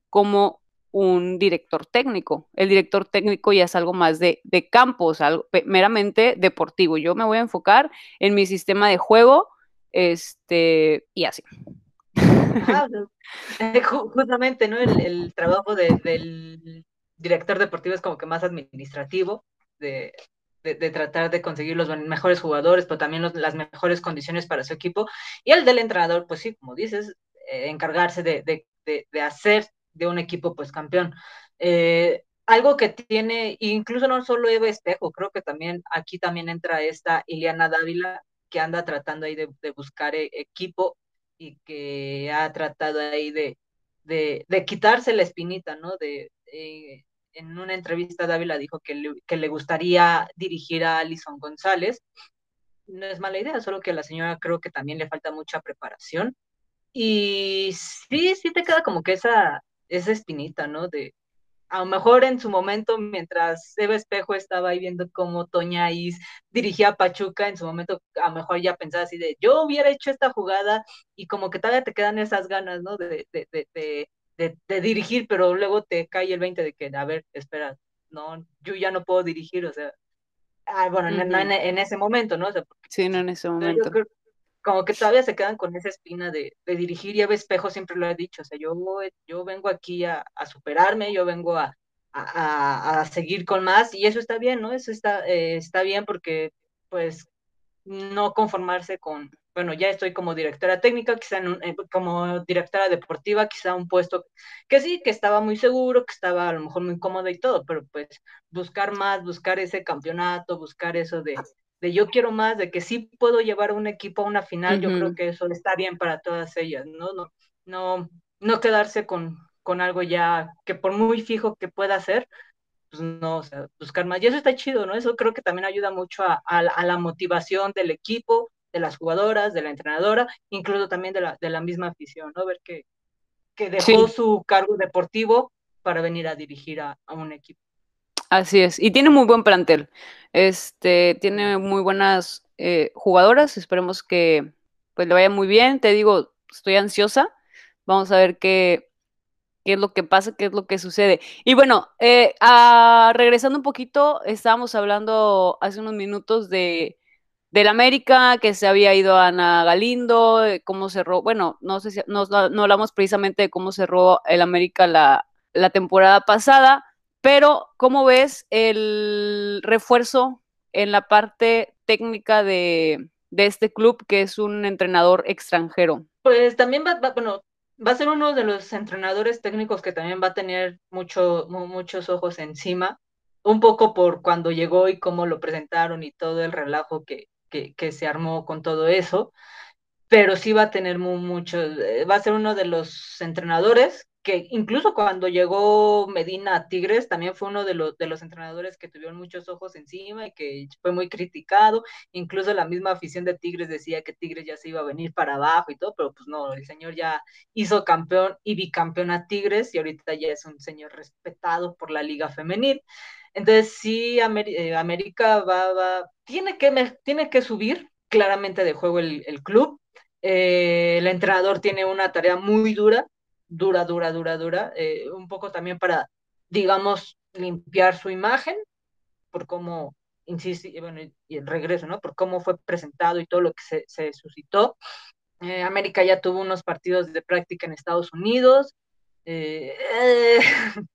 como un director técnico. El director técnico ya es algo más de, de campos, algo meramente deportivo. Yo me voy a enfocar en mi sistema de juego este, y así. justamente, ¿no? El, trabajo del director deportivo es como que más administrativo, de, tratar de conseguir los mejores jugadores, pero también las mejores condiciones para su equipo. Y el del entrenador, pues sí, como dices, eh, encargarse de, hacer de un equipo pues campeón. Eh, algo que tiene, incluso no solo Eva Espejo, creo que también aquí también entra esta Iliana Dávila que anda tratando ahí de, buscar e, equipo y que ha tratado ahí de, de, quitarse la espinita, ¿no? De, eh, en una entrevista Dávila dijo que le, que le gustaría dirigir a Alison González. No es mala idea, solo que a la señora creo que también le falta mucha preparación. Y sí, sí te queda como que esa, esa espinita, ¿no? De, a lo mejor en su momento, mientras Eva Espejo estaba ahí viendo cómo Toña Is dirigía a Pachuca, en su momento a lo mejor ya pensaba así de, yo hubiera hecho esta jugada y como que todavía te quedan esas ganas, ¿no? De, de, de, de dirigir, pero luego te cae el 20 de que, a ver, espera, no, yo ya no puedo dirigir, o sea, ah, bueno, no, en, ese momento, ¿no? O sea, sí, no en ese momento como que todavía se quedan con esa espina de, dirigir y Eva Espejo siempre lo ha dicho, o sea, yo, yo vengo aquí a, superarme, yo vengo a, a, seguir con más y eso está bien, ¿no? Eso está, eh, está bien porque pues no conformarse con, bueno, ya estoy como directora técnica, quizá como directora deportiva, quizá un puesto que sí, que estaba muy seguro, que estaba a lo mejor muy cómodo y todo, pero pues buscar más, buscar ese campeonato, buscar eso de, de yo quiero más, de que sí puedo llevar a un equipo a una final, yo creo que eso está bien para todas ellas, ¿no? No, no, no quedarse con, con algo ya que por muy fijo que pueda ser, pues no, o sea, buscar más. Y eso está chido, ¿no? Eso creo que también ayuda mucho a, a la motivación del equipo, de las jugadoras, de la entrenadora, incluso también de la, de la misma afición, ¿no? Ver que, que dejó su cargo deportivo para venir a dirigir a, un equipo. Así es, y tiene muy buen plantel. Este, tiene muy buenas eh, jugadoras, esperemos que pues le vaya muy bien. Te digo, estoy ansiosa. Vamos a ver qué, qué es lo que pasa, qué es lo que sucede. Y bueno, eh, regresando un poquito, estábamos hablando hace unos minutos de del América, que se había ido Ana Galindo, eh, cómo cerró, bueno, no sé si no, no hablamos precisamente de cómo cerró el América la, la temporada pasada, pero ¿cómo ves el refuerzo en la parte técnica de, este club, que es un entrenador extranjero? Pues también va, bueno, va a ser uno de los entrenadores técnicos que también va a tener mucho, muchos ojos encima, un poco por cuando llegó y cómo lo presentaron y todo el relajo que, se armó con todo eso, pero sí va a tener mucho, eh, va a ser uno de los entrenadores que incluso cuando llegó Medina a Tigres, también fue uno de los, de los entrenadores que tuvieron muchos ojos encima y que fue muy criticado. Incluso la misma afición de Tigres decía que Tigres ya se iba a venir para abajo y todo, pero pues no, el señor ya hizo campeón y bicampeón a Tigres y ahorita ya es un señor respetado por la liga femenil. Entonces sí, eh, América va, tiene, que, tiene que subir claramente de juego el, club. Eh, el entrenador tiene una tarea muy dura, dura, dura, dura, dura, eh, un poco también para, digamos, limpiar su imagen por cómo, insiste, bueno, y el regreso, ¿no? Por cómo fue presentado y todo lo que se, suscitó. América ya tuvo unos partidos de práctica en Estados Unidos.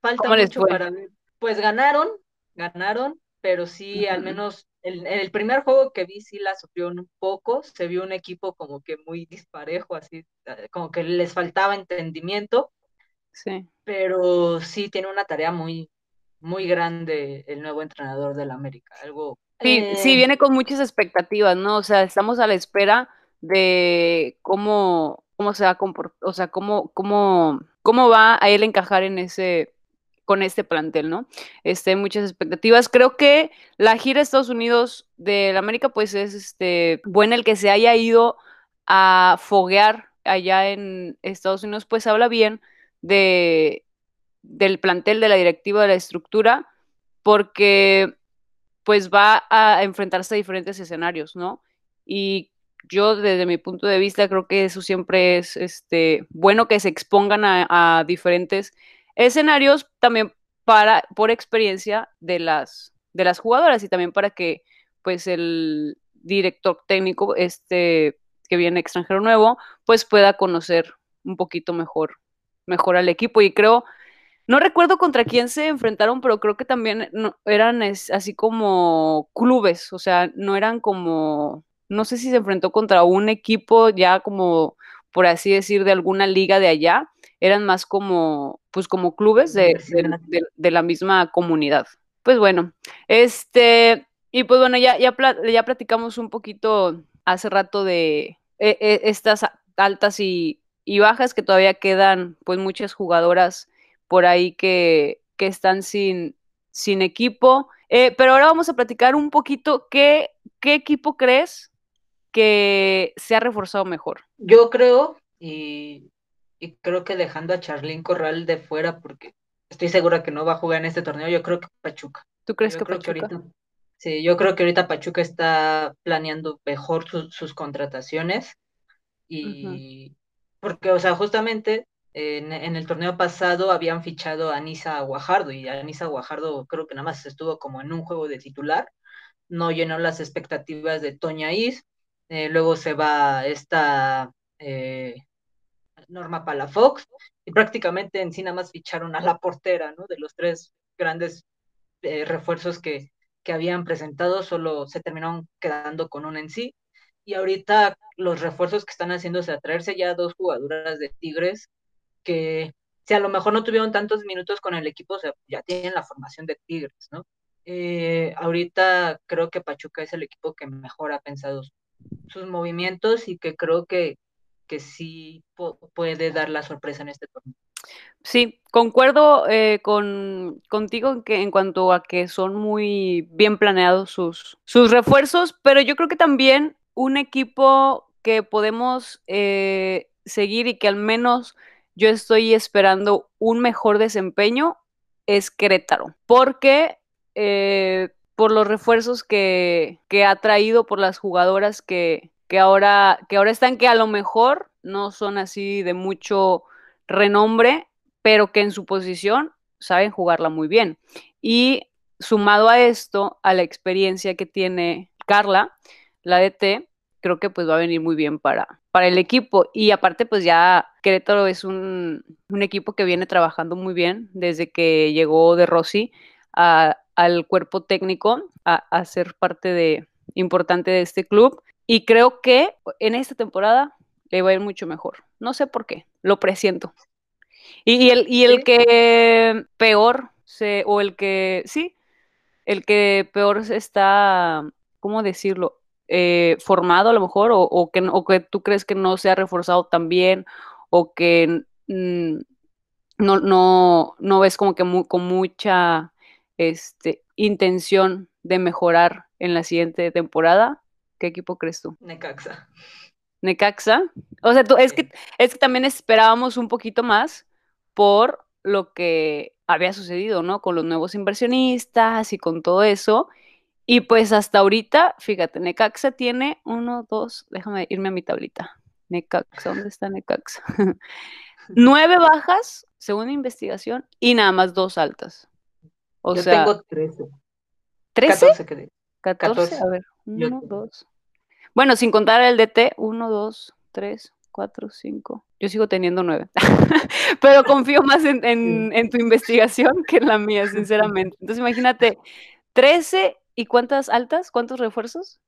falta mucho para ver. Pues ganaron, ganaron, pero sí, al menos en el, primer juego que vi sí la sufrió un poco, se vio un equipo como que muy disparejo, así, eh, como que les faltaba entendimiento. Sí. Pero sí tiene una tarea muy, muy grande el nuevo entrenador del América, algo... Sí, sí, viene con muchas expectativas, ¿no? O sea, estamos a la espera de cómo, cómo se va a comportar, o sea, cómo, cómo cómo va a él encajar en ese con este plantel, ¿no? Este, muchas expectativas. Creo que la gira de Estados Unidos de América, pues es este bueno el que se haya ido a foguear allá en Estados Unidos, pues habla bien de del plantel, de la directiva, de la estructura, porque pues va a enfrentarse a diferentes escenarios, ¿no? Y yo desde mi punto de vista creo que eso siempre es este, bueno que se expongan a, diferentes escenarios también para, por experiencia de las, de las jugadoras y también para que pues el director técnico este que viene extranjero nuevo pues pueda conocer un poquito mejor mejor al equipo. Y creo no recuerdo contra quién se enfrentaron, pero creo que también eran así como clubes, o sea, no eran como no sé si se enfrentó contra un equipo ya como, por así decir, de alguna liga de allá, eran más como, pues como clubes de, la misma comunidad. Pues bueno, este, y pues bueno, ya, ya, ya platicamos un poquito hace rato de e, e, estas altas y, bajas que todavía quedan, pues muchas jugadoras por ahí que, que están sin, sin equipo. Eh, pero ahora vamos a platicar un poquito qué, qué equipo crees que se ha reforzado mejor? Yo creo, y, creo que dejando a Charlín Corral de fuera, porque estoy segura que no va a jugar en este torneo, yo creo que Pachuca. ¿Tú crees que Pachuca? sí, yo creo que ahorita Pachuca está planeando mejor sus contrataciones y porque, o sea, justamente en, el torneo pasado habían fichado a Anisa Guajardo y Anisa Guajardo creo que nada más estuvo como en un juego de titular, no llenó las expectativas de Toña Is, eh, luego se va esta eh, Norma Palafox, y prácticamente en sí nada más ficharon a la portera, ¿no? De los tres grandes eh, refuerzos que, que habían presentado, solo se terminaron quedando con un en sí. Y ahorita los refuerzos que están haciéndose a traerse ya dos jugadoras de Tigres que si a lo mejor no tuvieron tantos minutos con el equipo, o sea, ya tienen la formación de Tigres, ¿no? Eh, ahorita creo que Pachuca es el equipo que mejor ha pensado sus movimientos y que creo que, que sí puede dar la sorpresa en este torneo. Sí, concuerdo eh, con, contigo en, que, en cuanto a que son muy bien planeados sus, sus refuerzos, pero yo creo que también un equipo que podemos eh, seguir y que al menos yo estoy esperando un mejor desempeño es Querétaro, porque eh, por los refuerzos que, que, ha traído, por las jugadoras que, que, ahora, que ahora están, que a lo mejor no son así de mucho renombre, pero que en su posición saben jugarla muy bien. Y sumado a esto, a la experiencia que tiene Carla, la DT, creo que pues va a venir muy bien para, para el equipo. Y aparte, pues ya Querétaro es un, equipo que viene trabajando muy bien desde que llegó de Rossi al cuerpo técnico a, ser parte de, importante de este club. Y creo que en esta temporada le va a ir mucho mejor. No sé por qué, lo presiento. Y, el, y el que peor se, o el que, sí, el que peor se está, ¿cómo decirlo? Eh, formado a lo mejor, o, que, o que tú crees que no se ha reforzado tan bien, o que mm, no, no, no ves como que con mucha este, intención de mejorar en la siguiente temporada, ¿qué equipo crees tú? Necaxa. Necaxa. O sea, tú, es, que, es que también esperábamos un poquito más por lo que había sucedido, ¿no? Con los nuevos inversionistas y con todo eso. Y pues hasta ahorita, fíjate, Necaxa tiene uno, dos, déjame irme a mi tablita. Necaxa, ¿dónde está Necaxa? Nueve bajas, según investigación, y nada más dos altas. O Yo sea, tengo trece. ¿Trece? Catorce, a ver, uno, dos. Bueno, sin contar el DT, uno, dos, tres, cuatro, cinco. Yo sigo teniendo nueve. Pero confío más en, en, tu investigación que en la mía, sinceramente. Entonces, imagínate, trece ¿Y cuántas altas? ¿Cuántos refuerzos?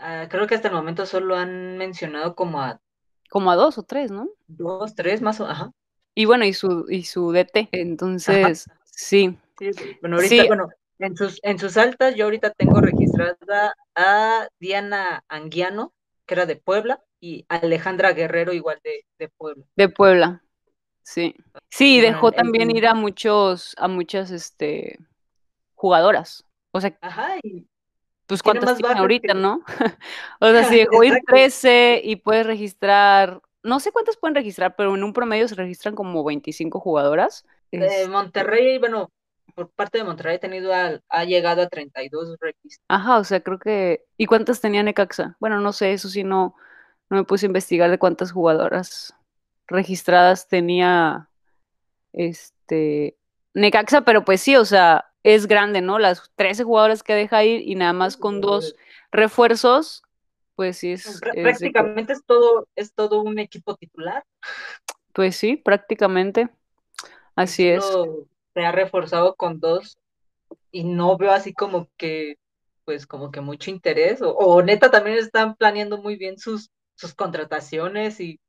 Ah, creo que hasta el momento solo han mencionado como a... Como a dos o tres, ¿no? Dos, tres más, o... ajá. Y bueno, y su, y su DT, entonces, sí. sí. Bueno, ahorita, bueno, en sus, en sus altas yo ahorita tengo registrada a Diana Anguiano, que era de Puebla, y Alejandra Guerrero, igual de, de Puebla. De Puebla, sí. Sí, dejó también ir a muchos, a muchas, este, jugadoras. O sea, pues cuántas tienen ahorita, ¿no? o sea, si dejó ir 13 y puedes registrar, no sé cuántas pueden registrar, pero en un promedio se registran como 25 jugadoras. Monterrey, bueno, por parte de Monterrey ha tenido ha llegado a 32 registros. Ajá, o sea, creo que ¿y cuántas tenía Necaxa? Bueno, no sé, eso sí no no me puse a investigar de cuántas jugadoras registradas tenía este Necaxa, pero pues sí, o sea, es grande, ¿no? Las 13 jugadoras que deja ir y nada más con dos refuerzos, pues sí es. Prácticamente es, todo, es todo un equipo titular. Pues sí, prácticamente. Así es. Se ha reforzado con dos y no veo así como que, pues como que mucho interés, o, neta también están planeando muy bien sus, sus contrataciones y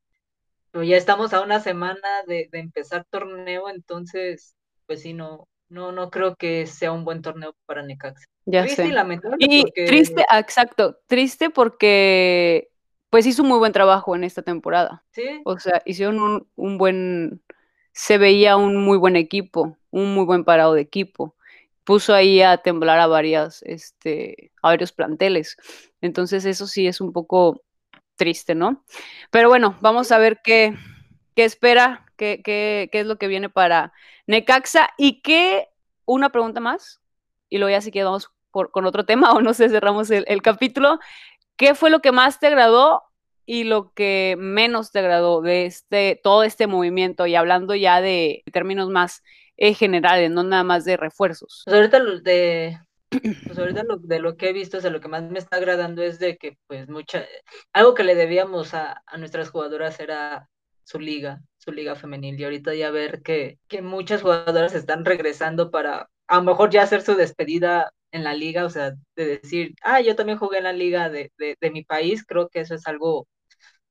ya estamos a una semana de, de empezar torneo, entonces, pues sí, no, no, no creo que sea un buen torneo para Necaxa. Ya triste y lamentable. Y triste, ah, exacto, triste porque pues hizo muy buen trabajo en esta temporada. Sí. O sea, hicieron un, un buen, se veía un muy buen equipo, un muy buen parado de equipo. Puso ahí a temblar a varias, este, a varios planteles. Entonces eso sí es un poco triste, ¿no? Pero bueno, vamos a ver qué, qué espera, qué, qué, qué es lo que viene para Necaxa y qué, una pregunta más, y luego ya si quedamos por, con otro tema o no sé, cerramos el, capítulo. ¿Qué fue lo que más te agradó y lo que menos te agradó de este, todo este movimiento? Y hablando ya de términos más eh, generales, no nada más de refuerzos. Pues ahorita de, pues ahorita lo, de lo que he visto, o sea, lo que más me está agradando es de que, pues, mucha, algo que le debíamos a, a nuestras jugadoras era su liga, su liga femenil y ahorita ya ver que, que muchas jugadoras están regresando para a lo mejor ya hacer su despedida en la liga, o sea, de decir, ah, yo también jugué en la liga de, de mi país, creo que eso es algo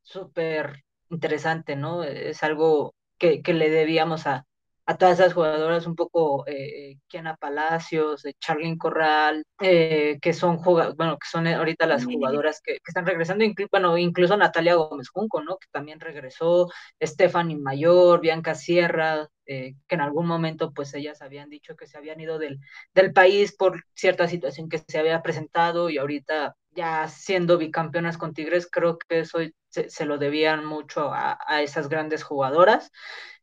súper interesante, ¿no? Es algo que, que le debíamos a, a todas esas jugadoras, un poco eh, Kiana Palacios, eh, Charlene Corral, eh, que son bueno, que son ahorita las jugadoras que, están regresando, bueno, incluso Natalia Gómez Junco, ¿no? Que también regresó, Stephanie Mayor, Bianca Sierra, eh, que en algún momento pues ellas habían dicho que se habían ido del, del país por cierta situación que se había presentado y ahorita ya siendo bicampeonas con Tigres, creo que eso se, lo debían mucho a, a esas grandes jugadoras.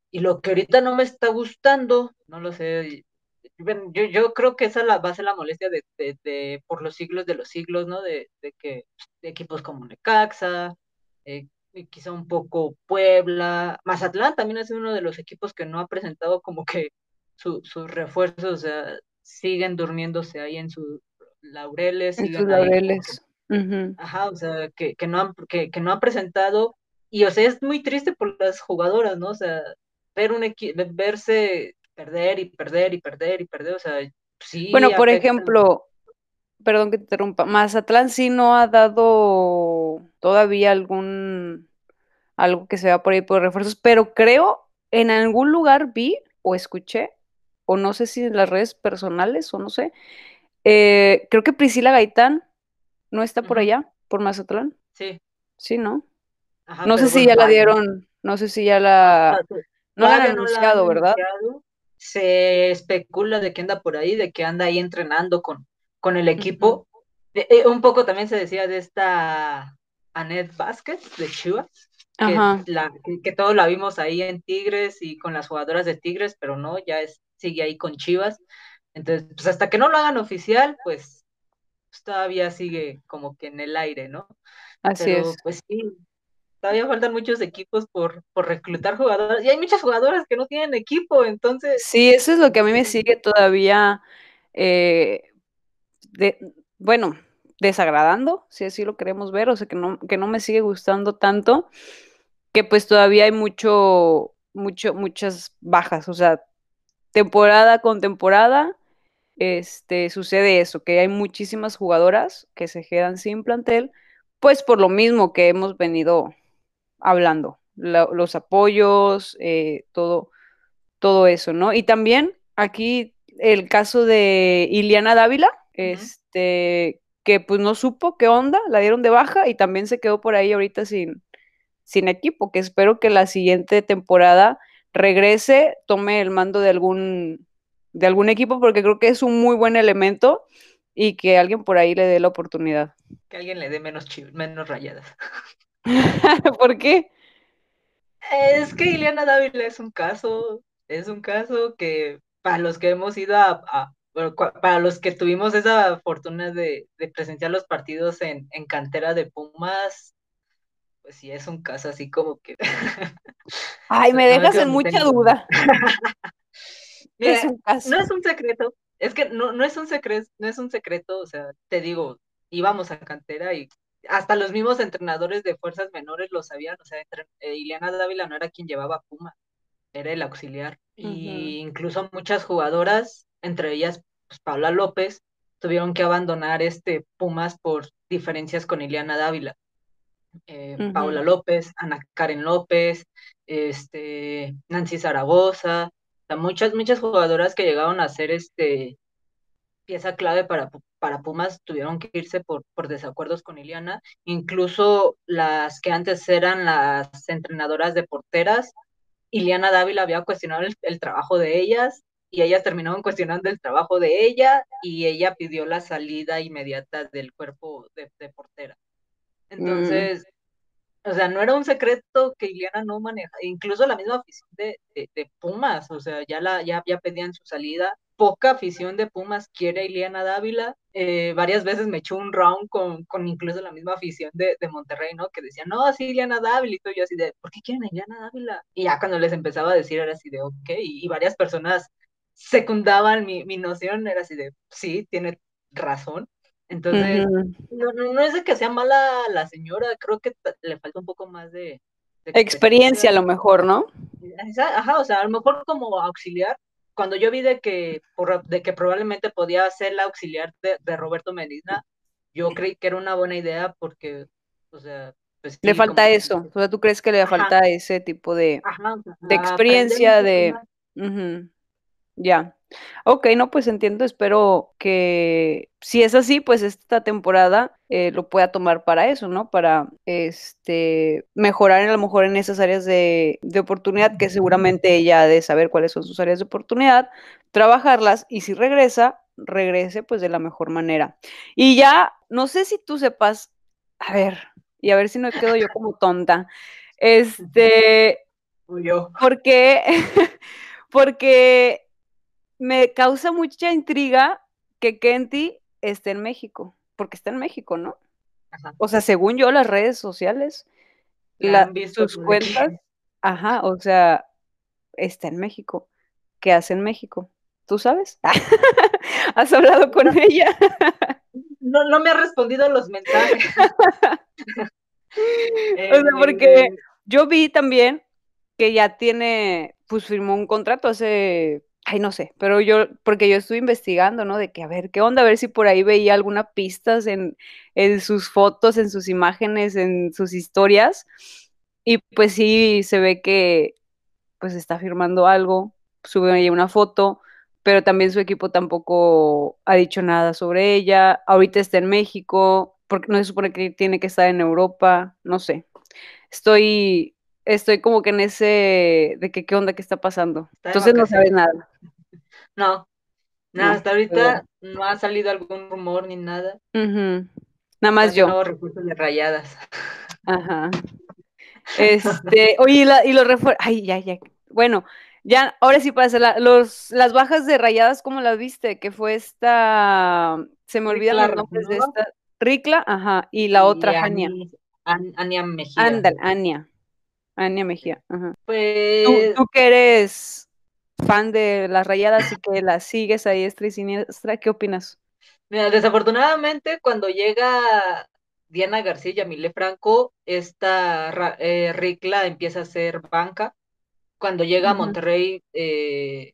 Y lo que ahorita no me está gustando, no lo sé, yo, yo creo que esa la, va a ser la molestia de, de, por los siglos de los siglos, ¿no? De, de que equipos como Necaxa, eh, quizá un poco Puebla, Mazatlán también es uno de los equipos que no ha presentado como que sus refuerzos, o sea, siguen durmiéndose ahí en sus laureles. En sus laureles. Ajá, o sea, que, que, no han, que, que no han presentado, y o sea, es muy triste por las jugadoras, ¿no? O sea, ver un verse perder y perder y perder y perder, o sea, sí. Bueno, por ejemplo, perdón que te interrumpa, Mazatlán sí no ha dado todavía algún algo que se va por ahí por refuerzos, pero creo en algún lugar vi o escuché, o no sé si en las redes personales o no sé, eh, creo que Priscila Gaitán no está por allá, por Mazatlán. Sí. Sí, ¿no? no sé si ya la dieron, no sé si ya la... No la han anunciado, ¿verdad? Se especula de que anda por ahí, de que anda ahí entrenando con, con el equipo. Eh, un poco también se decía de esta Annette Vázquez de Chivas, que, que, todos la vimos ahí en Tigres y con las jugadoras de Tigres, pero no, ya es, sigue ahí con Chivas. Entonces, pues hasta que no lo hagan oficial, pues, pues todavía sigue como que en el aire, ¿no? Así es. Pues sí, todavía faltan muchos equipos por, por reclutar jugadoras y hay muchas jugadoras que no tienen equipo, entonces... Sí, eso es lo que a mí me sigue todavía, eh, de, bueno, desagradando, si así lo queremos ver, o sea, que no, que no me sigue gustando tanto, que pues todavía hay mucho, mucho, muchas bajas, o sea, temporada con temporada, este, sucede eso, que hay muchísimas jugadoras que se quedan sin plantel, pues por lo mismo que hemos venido hablando, los apoyos, eh, todo, todo eso, ¿no? Y también aquí el caso de Iliana Dávila, este, que pues no supo qué onda, la dieron de baja y también se quedó por ahí ahorita sin, sin equipo, que espero que la siguiente temporada regrese, tome el mando de algún, de algún equipo, porque creo que es un muy buen elemento y que alguien por ahí le dé la oportunidad. Que alguien le dé menos, menos rayadas. ¿Por qué? Es que Ileana Dávila es un caso, es un caso que para los que hemos ido a, para los que tuvimos esa fortuna de, presenciar los partidos en, cantera de Pumas, pues sí es un caso así como que... Ay, me dejas en mucha duda. es un caso. No es un secreto, es que no, no es un secreto, no es un secreto, o sea, te digo, íbamos a cantera y hasta los mismos entrenadores de fuerzas menores lo sabían, o sea, eh, Ileana Dávila no era quien llevaba Puma, era el auxiliar. Y incluso muchas jugadoras, entre ellas pues, Paula López, tuvieron que abandonar este Pumas por diferencias con Ileana Dávila. Eh, Paula López, Ana Karen López, este, Nancy Zaragoza, muchas, muchas jugadoras que llegaron a ser este, pieza clave para, para Pumas tuvieron que irse por, por desacuerdos con Iliana, incluso las que antes eran las entrenadoras de porteras, Iliana Dávila había cuestionado el, trabajo de ellas y ellas terminaron cuestionando el trabajo de ella y ella pidió la salida inmediata del cuerpo de, portera. Mm. O sea, no era un secreto que Iliana no maneja, incluso la misma afición de, de, Pumas, o sea, ya, la, ya, ya pedían su salida poca afición de Pumas quiere a Iliana Dávila. Eh, varias veces me echó un round con, con incluso la misma afición de, de, Monterrey, ¿no? Que decía, no, sí, Iliana Dávila. Y yo así de, ¿por qué quieren a Iliana Dávila? Y ya cuando les empezaba a decir era así de, ok. Y, varias personas secundaban mi, mi, noción, era así de, sí, tiene razón. Entonces, no, no, es de que sea mala la señora, creo que le falta un poco más de... experiencia, experiencia a lo mejor, ¿no? Ajá, o sea, a lo mejor como auxiliar cuando yo vi de que, por, de que probablemente podía ser la auxiliar de, de, Roberto Medina, yo creí que era una buena idea porque, o sea, pues, le falta eso, o sea, ¿tú crees que le falta ese tipo de, Ajá, de experiencia, de... Ya. Ok, no, pues entiendo, espero que si es así, pues esta temporada eh, lo pueda tomar para eso, ¿no? Para este mejorar a lo mejor en esas áreas de, de oportunidad, que seguramente ella ha de saber cuáles son sus áreas de oportunidad, trabajarlas y si regresa, regrese pues de la mejor manera. Y ya, no sé si tú sepas, a ver, y a ver si no quedo yo como tonta, este, yo. Porque, porque me causa mucha intriga que Kenty esté en México, porque está en México, ¿no? O sea, según yo, las redes sociales, la, sus cuentas, ajá, o sea, está en México. ¿Qué hace en México? ¿Tú sabes? ¿Has hablado con ella? no, no me ha respondido los mensajes. o sea, porque eh, yo vi también que ya tiene, pues firmó un contrato hace Ay, no sé, pero yo, porque yo estuve investigando, ¿no? De que, a ver, ¿qué onda? A ver si por ahí veía alguna pistas en, en sus fotos, en sus imágenes, en sus historias. Y pues sí, se ve que, pues está firmando algo, sube ahí una foto, pero también su equipo tampoco ha dicho nada sobre ella. Ahorita está en México, porque no se supone que tiene que estar en Europa, no sé. Estoy, estoy como que en ese de que qué onda, qué está pasando. Entonces no sabes nada. No, nada, hasta ahorita no ha salido algún rumor ni nada. Nada más yo. recursos de rayadas. Ajá. Este, oye, y, la, y los refuerzos, ay, ya, ya. Bueno, ya, ahora sí pasa, la, los, las bajas de rayadas, ¿cómo las viste? Que fue esta, se me olvidan los nombres de esta, Ricla, ajá, y la otra, Ania. Ania Mejía. Ándale, Ania. Ania Mejía, ajá. Pues... ¿Tú, tú que eres fan de las rayadas y que las sigues ahí diestra y siniestra, ¿qué opinas? Mira, desafortunadamente cuando llega Diana García y Yamile Franco, esta eh, Ricla empieza a ser banca. Cuando llega a Monterrey, eh,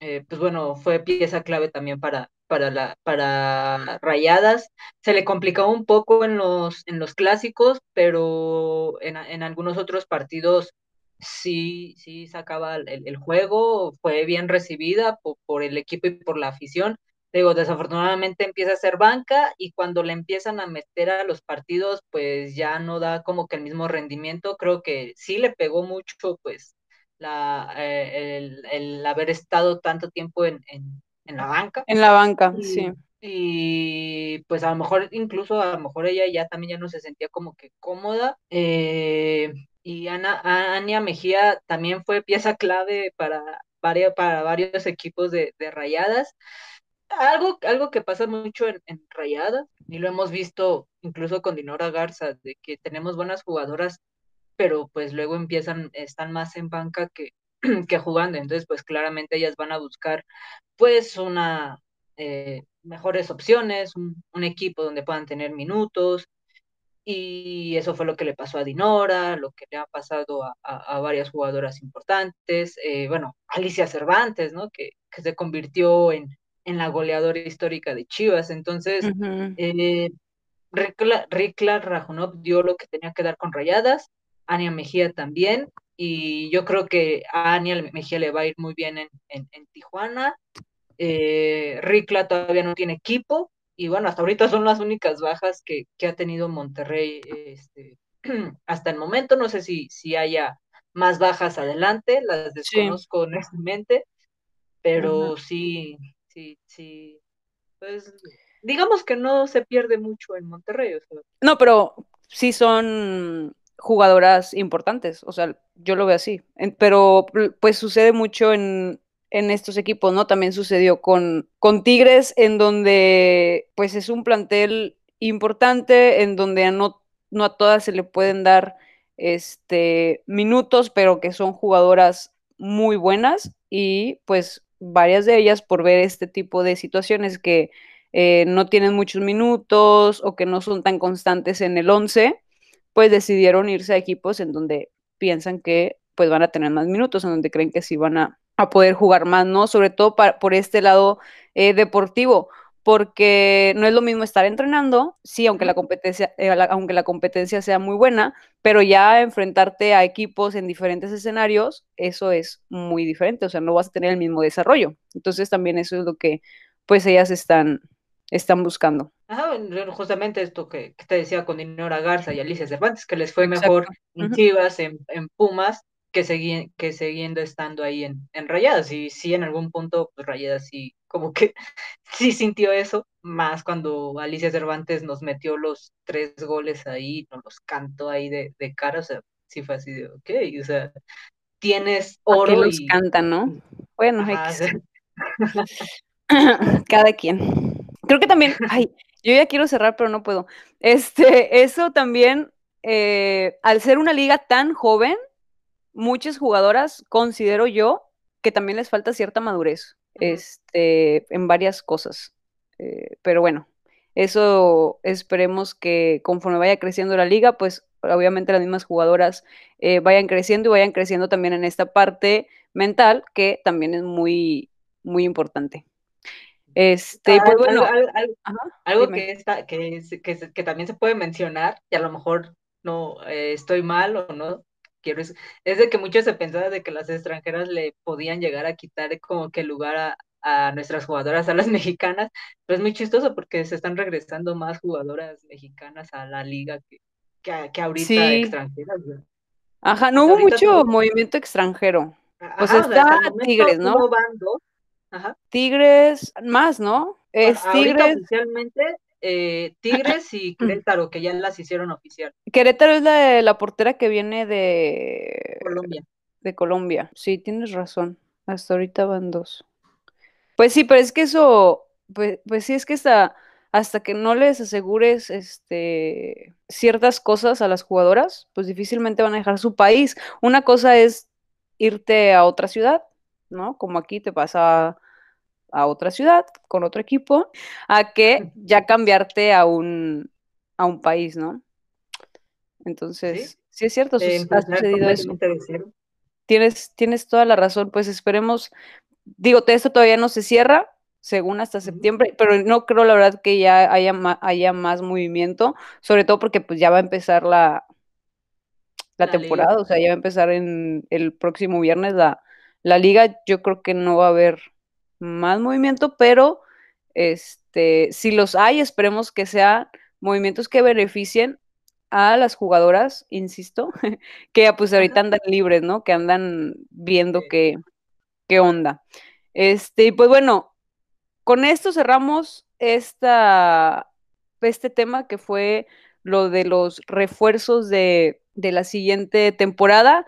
eh, pues bueno, fue pieza clave también para, para, la, para Rayadas. Se le complicó un poco en los, en los clásicos, pero en, en algunos otros partidos sí, sí sacaba el, el juego, fue bien recibida por, el equipo y por la afición. Digo, desafortunadamente empieza a ser banca y cuando le empiezan a meter a los partidos, pues ya no da como que el mismo rendimiento. Creo que sí le pegó mucho, pues, la, eh, el, el, haber estado tanto tiempo en, en, la banca. En la banca, sí. Y pues a lo mejor, incluso a lo mejor ella ya también ya no se sentía como que cómoda. Eh, y Ana, Ania Mejía también fue pieza clave para, varios, para varios equipos de, rayadas. Algo, algo que pasa mucho en, rayadas, y lo hemos visto incluso con Dinora Garza, de que tenemos buenas jugadoras, pero pues luego empiezan, están más en banca que, que jugando, entonces pues claramente ellas van a buscar pues una eh, mejores opciones, un, un, equipo donde puedan tener minutos, y eso fue lo que le pasó a Dinora, lo que le ha pasado a, varias jugadoras importantes, eh, bueno, Alicia Cervantes, ¿no? Que, se convirtió en, en, la goleadora histórica de Chivas. Entonces, eh, Rikla, Rajonov dio lo que tenía que dar con Rayadas, Ania Mejía también, y yo creo que a Ania Mejía le va a ir muy bien en, en, Tijuana. Eh, Rikla todavía no tiene equipo, y bueno, hasta ahorita son las únicas bajas que, ha tenido Monterrey este, hasta el momento. No sé si, si haya más bajas adelante, las desconozco honestamente, pero sí, sí, sí, pues digamos que no se pierde mucho en Monterrey. No, pero sí son jugadoras importantes, o sea, yo lo veo así, pero pues sucede mucho en, en estos equipos, ¿no? También sucedió con, con Tigres, en donde pues es un plantel importante, en donde no, no a todas se le pueden dar este, minutos, pero que son jugadoras muy buenas y pues varias de ellas por ver este tipo de situaciones que eh, no tienen muchos minutos o que no son tan constantes en el 11, pues decidieron irse a equipos en donde piensan que pues van a tener más minutos, en donde creen que sí van a a poder jugar más, ¿no? Sobre todo para, por este lado eh, deportivo, porque no es lo mismo estar entrenando, sí, aunque la competencia, eh, la, aunque la competencia sea muy buena, pero ya enfrentarte a equipos en diferentes escenarios, eso es muy diferente, o sea, no vas a tener el mismo desarrollo. Entonces también eso es lo que pues ellas están, están buscando. Ajá, justamente esto que, que te decía con Dinora Garza y Alicia Cervantes, que les fue mejor en Chivas, en, en Pumas, que, seguí, que siguiendo estando ahí en, en Rayadas. Y sí, en algún punto, pues Rayadas sí, como que sí sintió eso, más cuando Alicia Cervantes nos metió los tres goles ahí, nos los cantó ahí de, de cara, o sea, sí fue así de, ok, o sea, tienes oro. los y... canta, ¿no? Bueno, cada quien. Creo que también, ay, yo ya quiero cerrar, pero no puedo. Este, eso también, eh, al ser una liga tan joven, muchas jugadoras, considero yo, que también les falta cierta madurez este, en varias cosas. Eh, pero bueno, eso esperemos que conforme vaya creciendo la liga, pues obviamente las mismas jugadoras eh, vayan creciendo y vayan creciendo también en esta parte mental, que también es muy, muy importante. Este, pues bueno. Algo, que, está, que, que, también se puede mencionar, y a lo mejor no eh, estoy mal o no, quiero es, de que muchos se pensaban de que las extranjeras le podían llegar a quitar como que lugar a, a nuestras jugadoras, a las mexicanas, pero es muy chistoso porque se están regresando más jugadoras mexicanas a la liga que, que, ahorita extranjeras. Ajá, no hubo mucho movimiento extranjero. pues está Tigres, ¿no? Ajá. Tigres, más, ¿no? Es Tigres. oficialmente eh, Tigres y Querétaro, que ya las hicieron oficial. Querétaro es la, de la portera que viene de Colombia. De Colombia. Sí, tienes razón. Hasta ahorita van dos. Pues sí, pero es que eso, pues, pues sí, es que hasta, hasta que no les asegures este, ciertas cosas a las jugadoras, pues difícilmente van a dejar su país. Una cosa es irte a otra ciudad, ¿no? Como aquí te pasa a otra ciudad con otro equipo, a que ya cambiarte a un, a un país, ¿no? Entonces, sí, es cierto, ha sucedido eso. Tienes, tienes toda la razón, pues esperemos, digo, esto todavía no se cierra, según hasta septiembre, pero no creo la verdad que ya haya, haya más movimiento, sobre todo porque pues ya va a empezar la, la, temporada, o sea, ya va a empezar en el próximo viernes la, la liga, yo creo que no va a haber más movimiento, pero este, si los hay, esperemos que sean movimientos que beneficien a las jugadoras, insisto, que pues ahorita andan libres, ¿no? Que andan viendo qué, qué onda. Este, pues bueno, con esto cerramos esta, este tema que fue lo de los refuerzos de, de la siguiente temporada.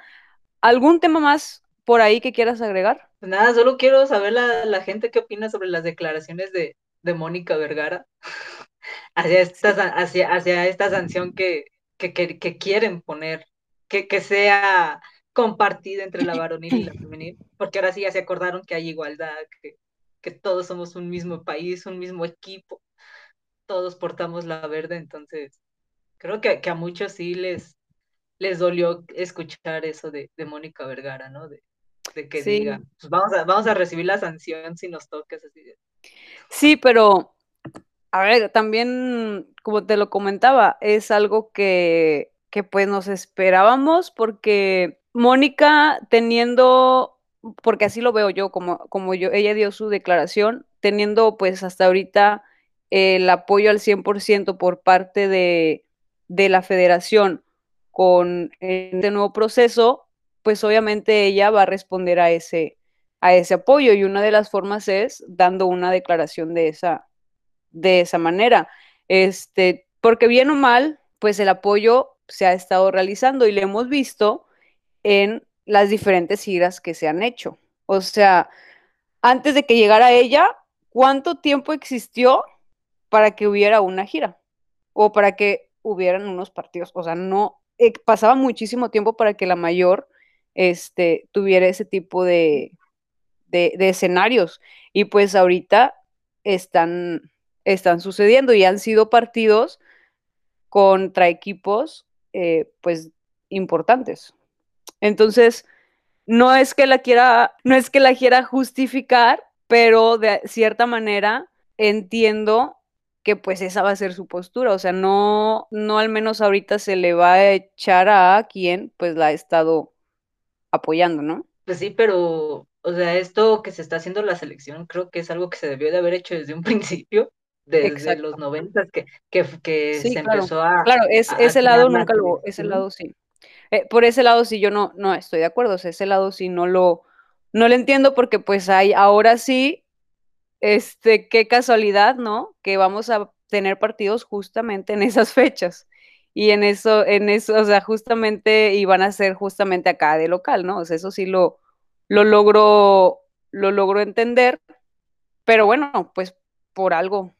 ¿Algún tema más por ahí que quieras agregar? Pues nada, solo quiero saber la, la gente qué opina sobre las declaraciones de, de Mónica Vergara hacia esta, hacia, hacia esta sanción que, que, que, quieren poner, que, que sea compartida entre la varonil y la femenil, porque ahora sí ya se acordaron que hay igualdad, que, que todos somos un mismo país, un mismo equipo, todos portamos la verde, entonces creo que, que a muchos sí les, les dolió escuchar eso de, de Mónica Vergara, ¿no? De, de que diga, pues vamos a, vamos a recibir la sanción si nos toques así. Sí, pero a ver, también, como te lo comentaba, es algo que, que pues nos esperábamos porque Mónica teniendo, porque así lo veo yo, como, como yo, ella dio su declaración, teniendo pues hasta ahorita el apoyo al 100% por parte de, de la federación con este nuevo proceso, pues obviamente ella va a responder a ese, a ese apoyo y una de las formas es dando una declaración de esa, de esa manera. Este, porque bien o mal, pues el apoyo se ha estado realizando y lo hemos visto en las diferentes giras que se han hecho. O sea, antes de que llegara ella, ¿cuánto tiempo existió para que hubiera una gira? O para que hubieran unos partidos. O sea, no, eh, pasaba muchísimo tiempo para que la mayor este, tuviera ese tipo de, de, escenarios. Y pues ahorita están, están sucediendo y han sido partidos contra equipos eh, pues importantes. Entonces, no es que la quiera, no es que la quiera justificar, pero de cierta manera entiendo que pues esa va a ser su postura, o sea, no, no al menos ahorita se le va a echar a quien pues la ha estado apoyando, ¿no? Pues sí, pero, o sea, esto que se está haciendo la selección creo que es algo que se debió de haber hecho desde un principio, desde los noventas, que, que, que se empezó a... Claro, es, ese lado nunca lo, ese lado sí. Eh, por ese lado sí yo no, no estoy de acuerdo, o sea, ese lado sí no lo, no lo entiendo porque pues hay, ahora sí este, qué casualidad, ¿no? Que vamos a tener partidos justamente en esas fechas. Y en eso, en eso, o sea, justamente, y van a ser justamente acá de local, ¿no? O sea, eso sí lo, lo logro, lo logro entender. Pero bueno, pues por algo,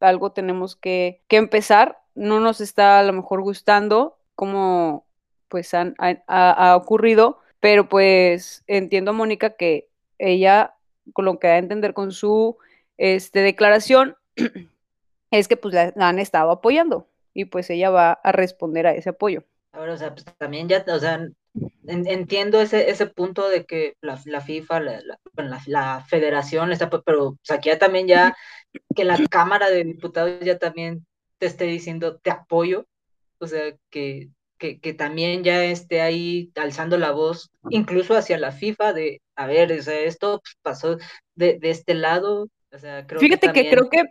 algo tenemos que, que empezar. No nos está a lo mejor gustando como pues han, ha ocurrido, pero pues entiendo a Mónica que ella con lo que da a entender con su este, declaración, es que pues la, han estado apoyando y pues ella va a responder a ese apoyo. Ahora, o sea, pues también ya, o sea, entiendo ese, ese punto de que la, la FIFA, la, la, la, federación está, pero o sea, aquí ya también ya, que la Cámara de Diputados ya también te esté diciendo te apoyo, o sea, que que, que, también ya esté ahí alzando la voz, incluso hacia la FIFA, de, a ver, o sea, esto pues, pasó de, de, este lado. O sea, creo Fíjate que, creo que,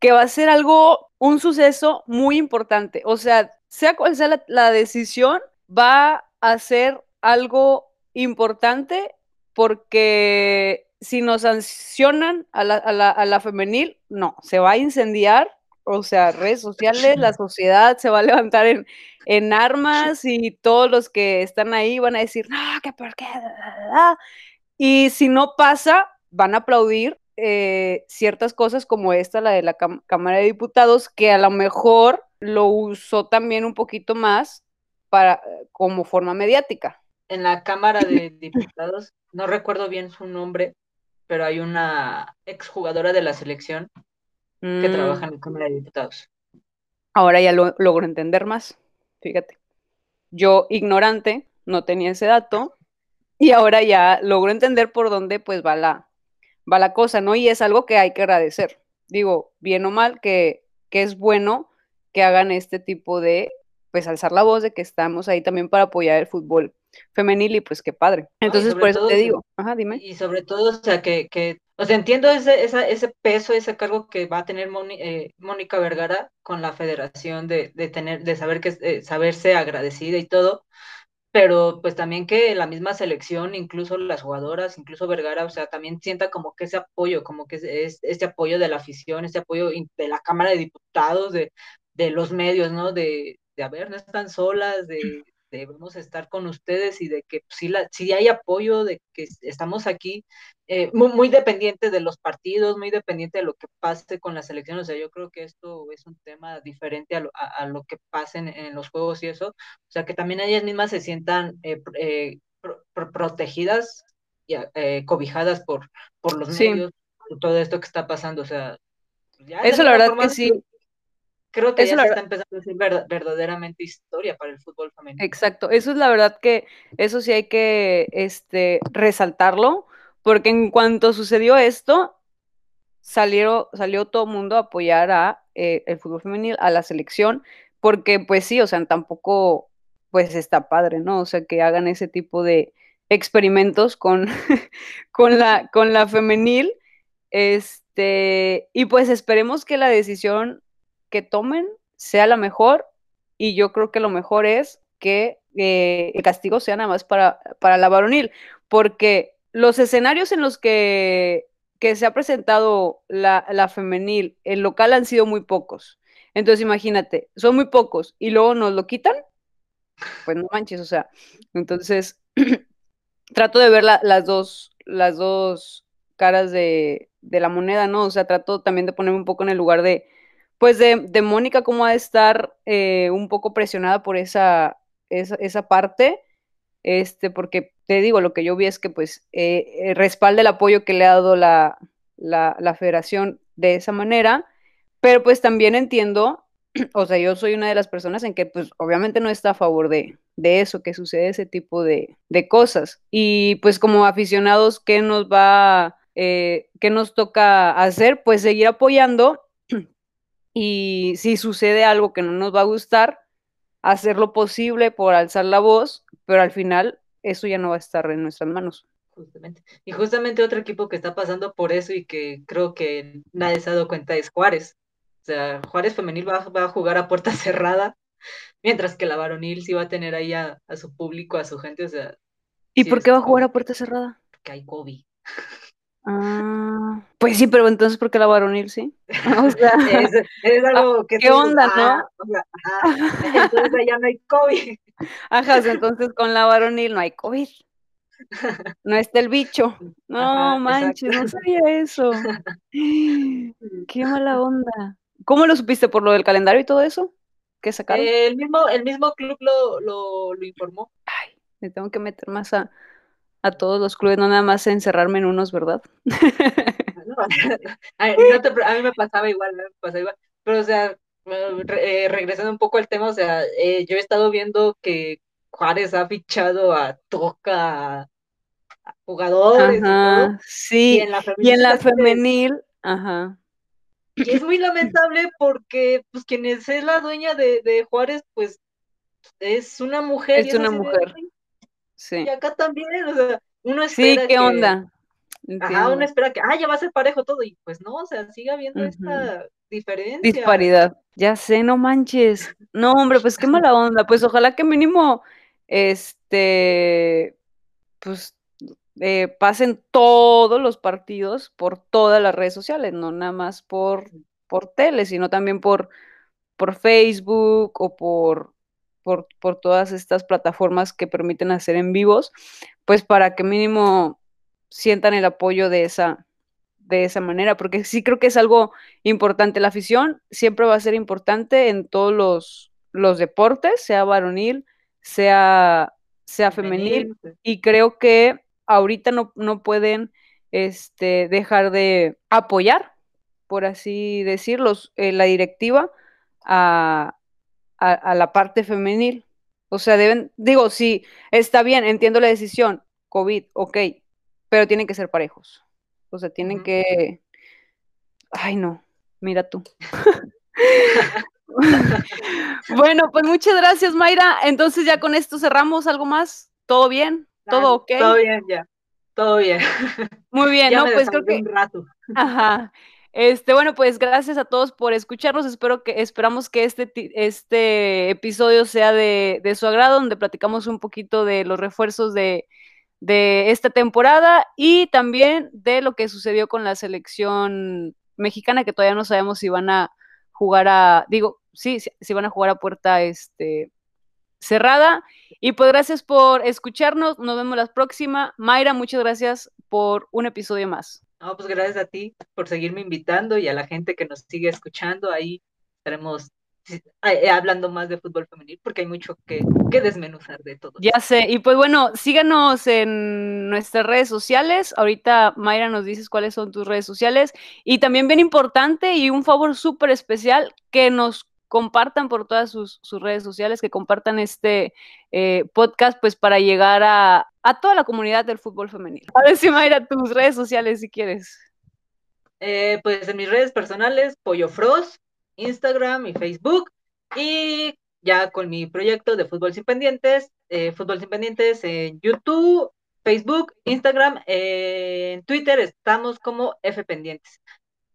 que, va a ser algo, un suceso muy importante. O sea, sea cual sea la, decisión, va a ser algo importante porque si nos sancionan a la, a la, a la femenil, no, se va a incendiar o sea, redes sociales, la sociedad se va a levantar en, en armas y todos los que están ahí van a decir, no, que por qué. Y si no pasa, van a aplaudir eh, ciertas cosas como esta, la de la Cámara de Diputados, que a lo mejor lo usó también un poquito más para, como forma mediática. En la Cámara de Diputados, no recuerdo bien su nombre, pero hay una exjugadora de la selección que mm. trabaja en la Cámara de Diputados. Ahora ya lo logro entender más, fíjate. Yo, ignorante, no tenía ese dato, y ahora ya logro entender por dónde pues va la, va la cosa, ¿no? Y es algo que hay que agradecer. Digo, bien o mal, que, que es bueno que hagan este tipo de, pues alzar la voz de que estamos ahí también para apoyar el fútbol femenil y pues qué padre. Entonces, por eso te digo, ajá, dime. Y sobre todo, o sea, que, que o sea, entiendo ese, ese peso, ese cargo que va a tener eh, Mónica Vergara con la federación de, de tener, de saber que eh, saberse agradecida y todo, pero pues también que la misma selección, incluso las jugadoras, incluso Vergara, o sea, también sienta como que ese apoyo, como que es, este apoyo de la afición, este apoyo de la Cámara de Diputados, de, de los medios, ¿no? De, de, a ver, no están solas, de, debemos estar con ustedes y de que si, la, si hay apoyo, de que estamos aquí eh, muy, muy dependiente de los partidos, muy dependiente de lo que pase con la selección. O sea, yo creo que esto es un tema diferente a lo, a, lo que pase en, los juegos y eso. O sea, que también ellas mismas se sientan eh, eh, protegidas y cobijadas por, por los medios, por todo esto que está pasando. O sea, ya eso la verdad que sí creo que eso ya se está empezando a ser verdaderamente historia para el fútbol femenino. Exacto, eso es la verdad que eso sí hay que este, resaltarlo, porque en cuanto sucedió esto, salió todo el mundo a apoyar a eh, el fútbol femenil, a la selección, porque pues sí, o sea, tampoco pues está padre, ¿no? O sea, que hagan ese tipo de experimentos con, con, la, con la femenil, este, y pues esperemos que la decisión que tomen sea la mejor y yo creo que lo mejor es que eh, el castigo sea nada más para, para la varonil, porque los escenarios en los que, que se ha presentado la, la, femenil, el local han sido muy pocos. Entonces imagínate, son muy pocos y luego nos lo quitan, pues no manches, o sea, entonces trato de ver las, dos, las dos caras de, de la moneda, ¿no? O sea, trato también de ponerme un poco en el lugar de, pues de, Mónica, cómo ha de estar eh, un poco presionada por esa, esa, parte, este, porque te digo, lo que yo vi es que pues eh, eh, respalda el apoyo que le ha dado la, la, federación de esa manera, pero pues también entiendo, o sea, yo soy una de las personas en que pues obviamente no está a favor de, de eso, que sucede ese tipo de, de cosas. Y pues como aficionados, ¿qué nos va, eh, qué nos toca hacer? Pues seguir apoyando y si sucede algo que no nos va a gustar, hacer lo posible por alzar la voz, pero al final eso ya no va a estar en nuestras manos. Justamente. Y justamente otro equipo que está pasando por eso y que creo que nadie se ha dado cuenta es Juárez. O sea, Juárez Femenil va, va a jugar a puerta cerrada, mientras que la varonil sí va a tener ahí a, su público, a su gente. O sea, ¿Y por qué va a jugar a puerta cerrada? Porque hay COVID. Ah, pues sí, pero entonces, ¿por qué la varonil sí? O sea, es, algo que... ¿Qué onda, no? Ah, o sea, entonces ya no hay COVID. Ajá, entonces con la varonil no hay COVID. No está el bicho. No manches, no sabía eso. Qué mala onda. ¿Cómo lo supiste? ¿Por lo del calendario y todo eso? ¿Qué sacaron? el, mismo, el mismo club lo, lo, informó. Ay, me tengo que meter más a, a todos los clubes, no nada más encerrarme en unos, ¿verdad? a, mí me pasaba igual, me pasaba igual. Pero, o sea, eh, regresando un poco al tema, o sea, eh, yo he estado viendo que Juárez ha fichado a Toca, a jugadores. sí, y en la femenil, y en la femenil ajá. Y es muy lamentable porque, pues, quien es la dueña de, Juárez, pues, es una mujer. Es una mujer. Sí. Y acá también, o sea, uno espera Sí, ¿qué onda? Ajá, uno espera que, ah, ya va a ser parejo todo, y pues no, o sea, sigue habiendo esta diferencia. Disparidad. Ya sé, no manches. No, hombre, pues qué mala onda. Pues ojalá que mínimo este, pues eh, pasen todos los partidos por todas las redes sociales, no nada más por, por tele, sino también por, por Facebook o por, por, por todas estas plataformas que permiten hacer en vivos, pues para que mínimo sientan el apoyo de esa, de esa manera, porque sí creo que es algo importante. La afición siempre va a ser importante en todos los, los deportes, sea varonil, sea, sea femenil, y creo que ahorita no, no pueden este, dejar de apoyar, por así decirlo, eh, la directiva a, a, la parte femenil. O sea, deben, digo, sí, está bien, entiendo la decisión, COVID, ok, pero tienen que ser parejos. O sea, tienen que... Ay, no, mira tú. bueno, pues muchas gracias, Mayra. Entonces ya con esto cerramos. ¿Algo más? ¿Todo bien? ¿Todo ok? Todo bien, ya. Todo bien. Muy bien, ¿no? Pues creo que. Un rato. Ajá. Este, bueno, pues gracias a todos por escucharnos. Espero que, esperamos que este, este episodio sea de, de su agrado, donde platicamos un poquito de los refuerzos de, de esta temporada y también de lo que sucedió con la selección mexicana, que todavía no sabemos si van a jugar a, digo, sí, sí, van a jugar a puerta este, cerrada. Y pues gracias por escucharnos, nos vemos la próxima. Mayra, muchas gracias por un episodio más. No, pues gracias a ti por seguirme invitando y a la gente que nos sigue escuchando. Ahí estaremos eh, hablando más de fútbol femenil porque hay mucho que, que, desmenuzar de todo. Ya sé, y pues bueno, síganos en nuestras redes sociales. Ahorita Mayra nos dices cuáles son tus redes sociales. Y también bien importante y un favor súper especial, que nos compartan por todas sus, redes sociales, que compartan este eh, podcast pues para llegar a, toda la comunidad del fútbol femenil. A ver si Mayra, tus redes sociales si quieres. Eh, pues en mis redes personales, Pollo Frost, Instagram y Facebook. Y ya con mi proyecto de Fútbol Sin Pendientes, eh, Fútbol Sin Pendientes en YouTube, Facebook, Instagram, en Twitter estamos como F Pendientes.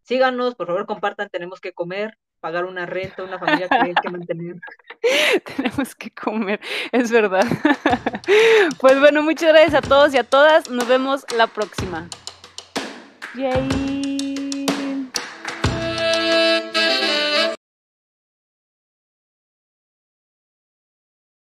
Síganos, por favor, compartan, tenemos que comer, pagar una renta, una familia que hay que mantener. tenemos que comer, es verdad. pues bueno, muchas gracias a todos y a todas. Nos vemos la próxima. Yay.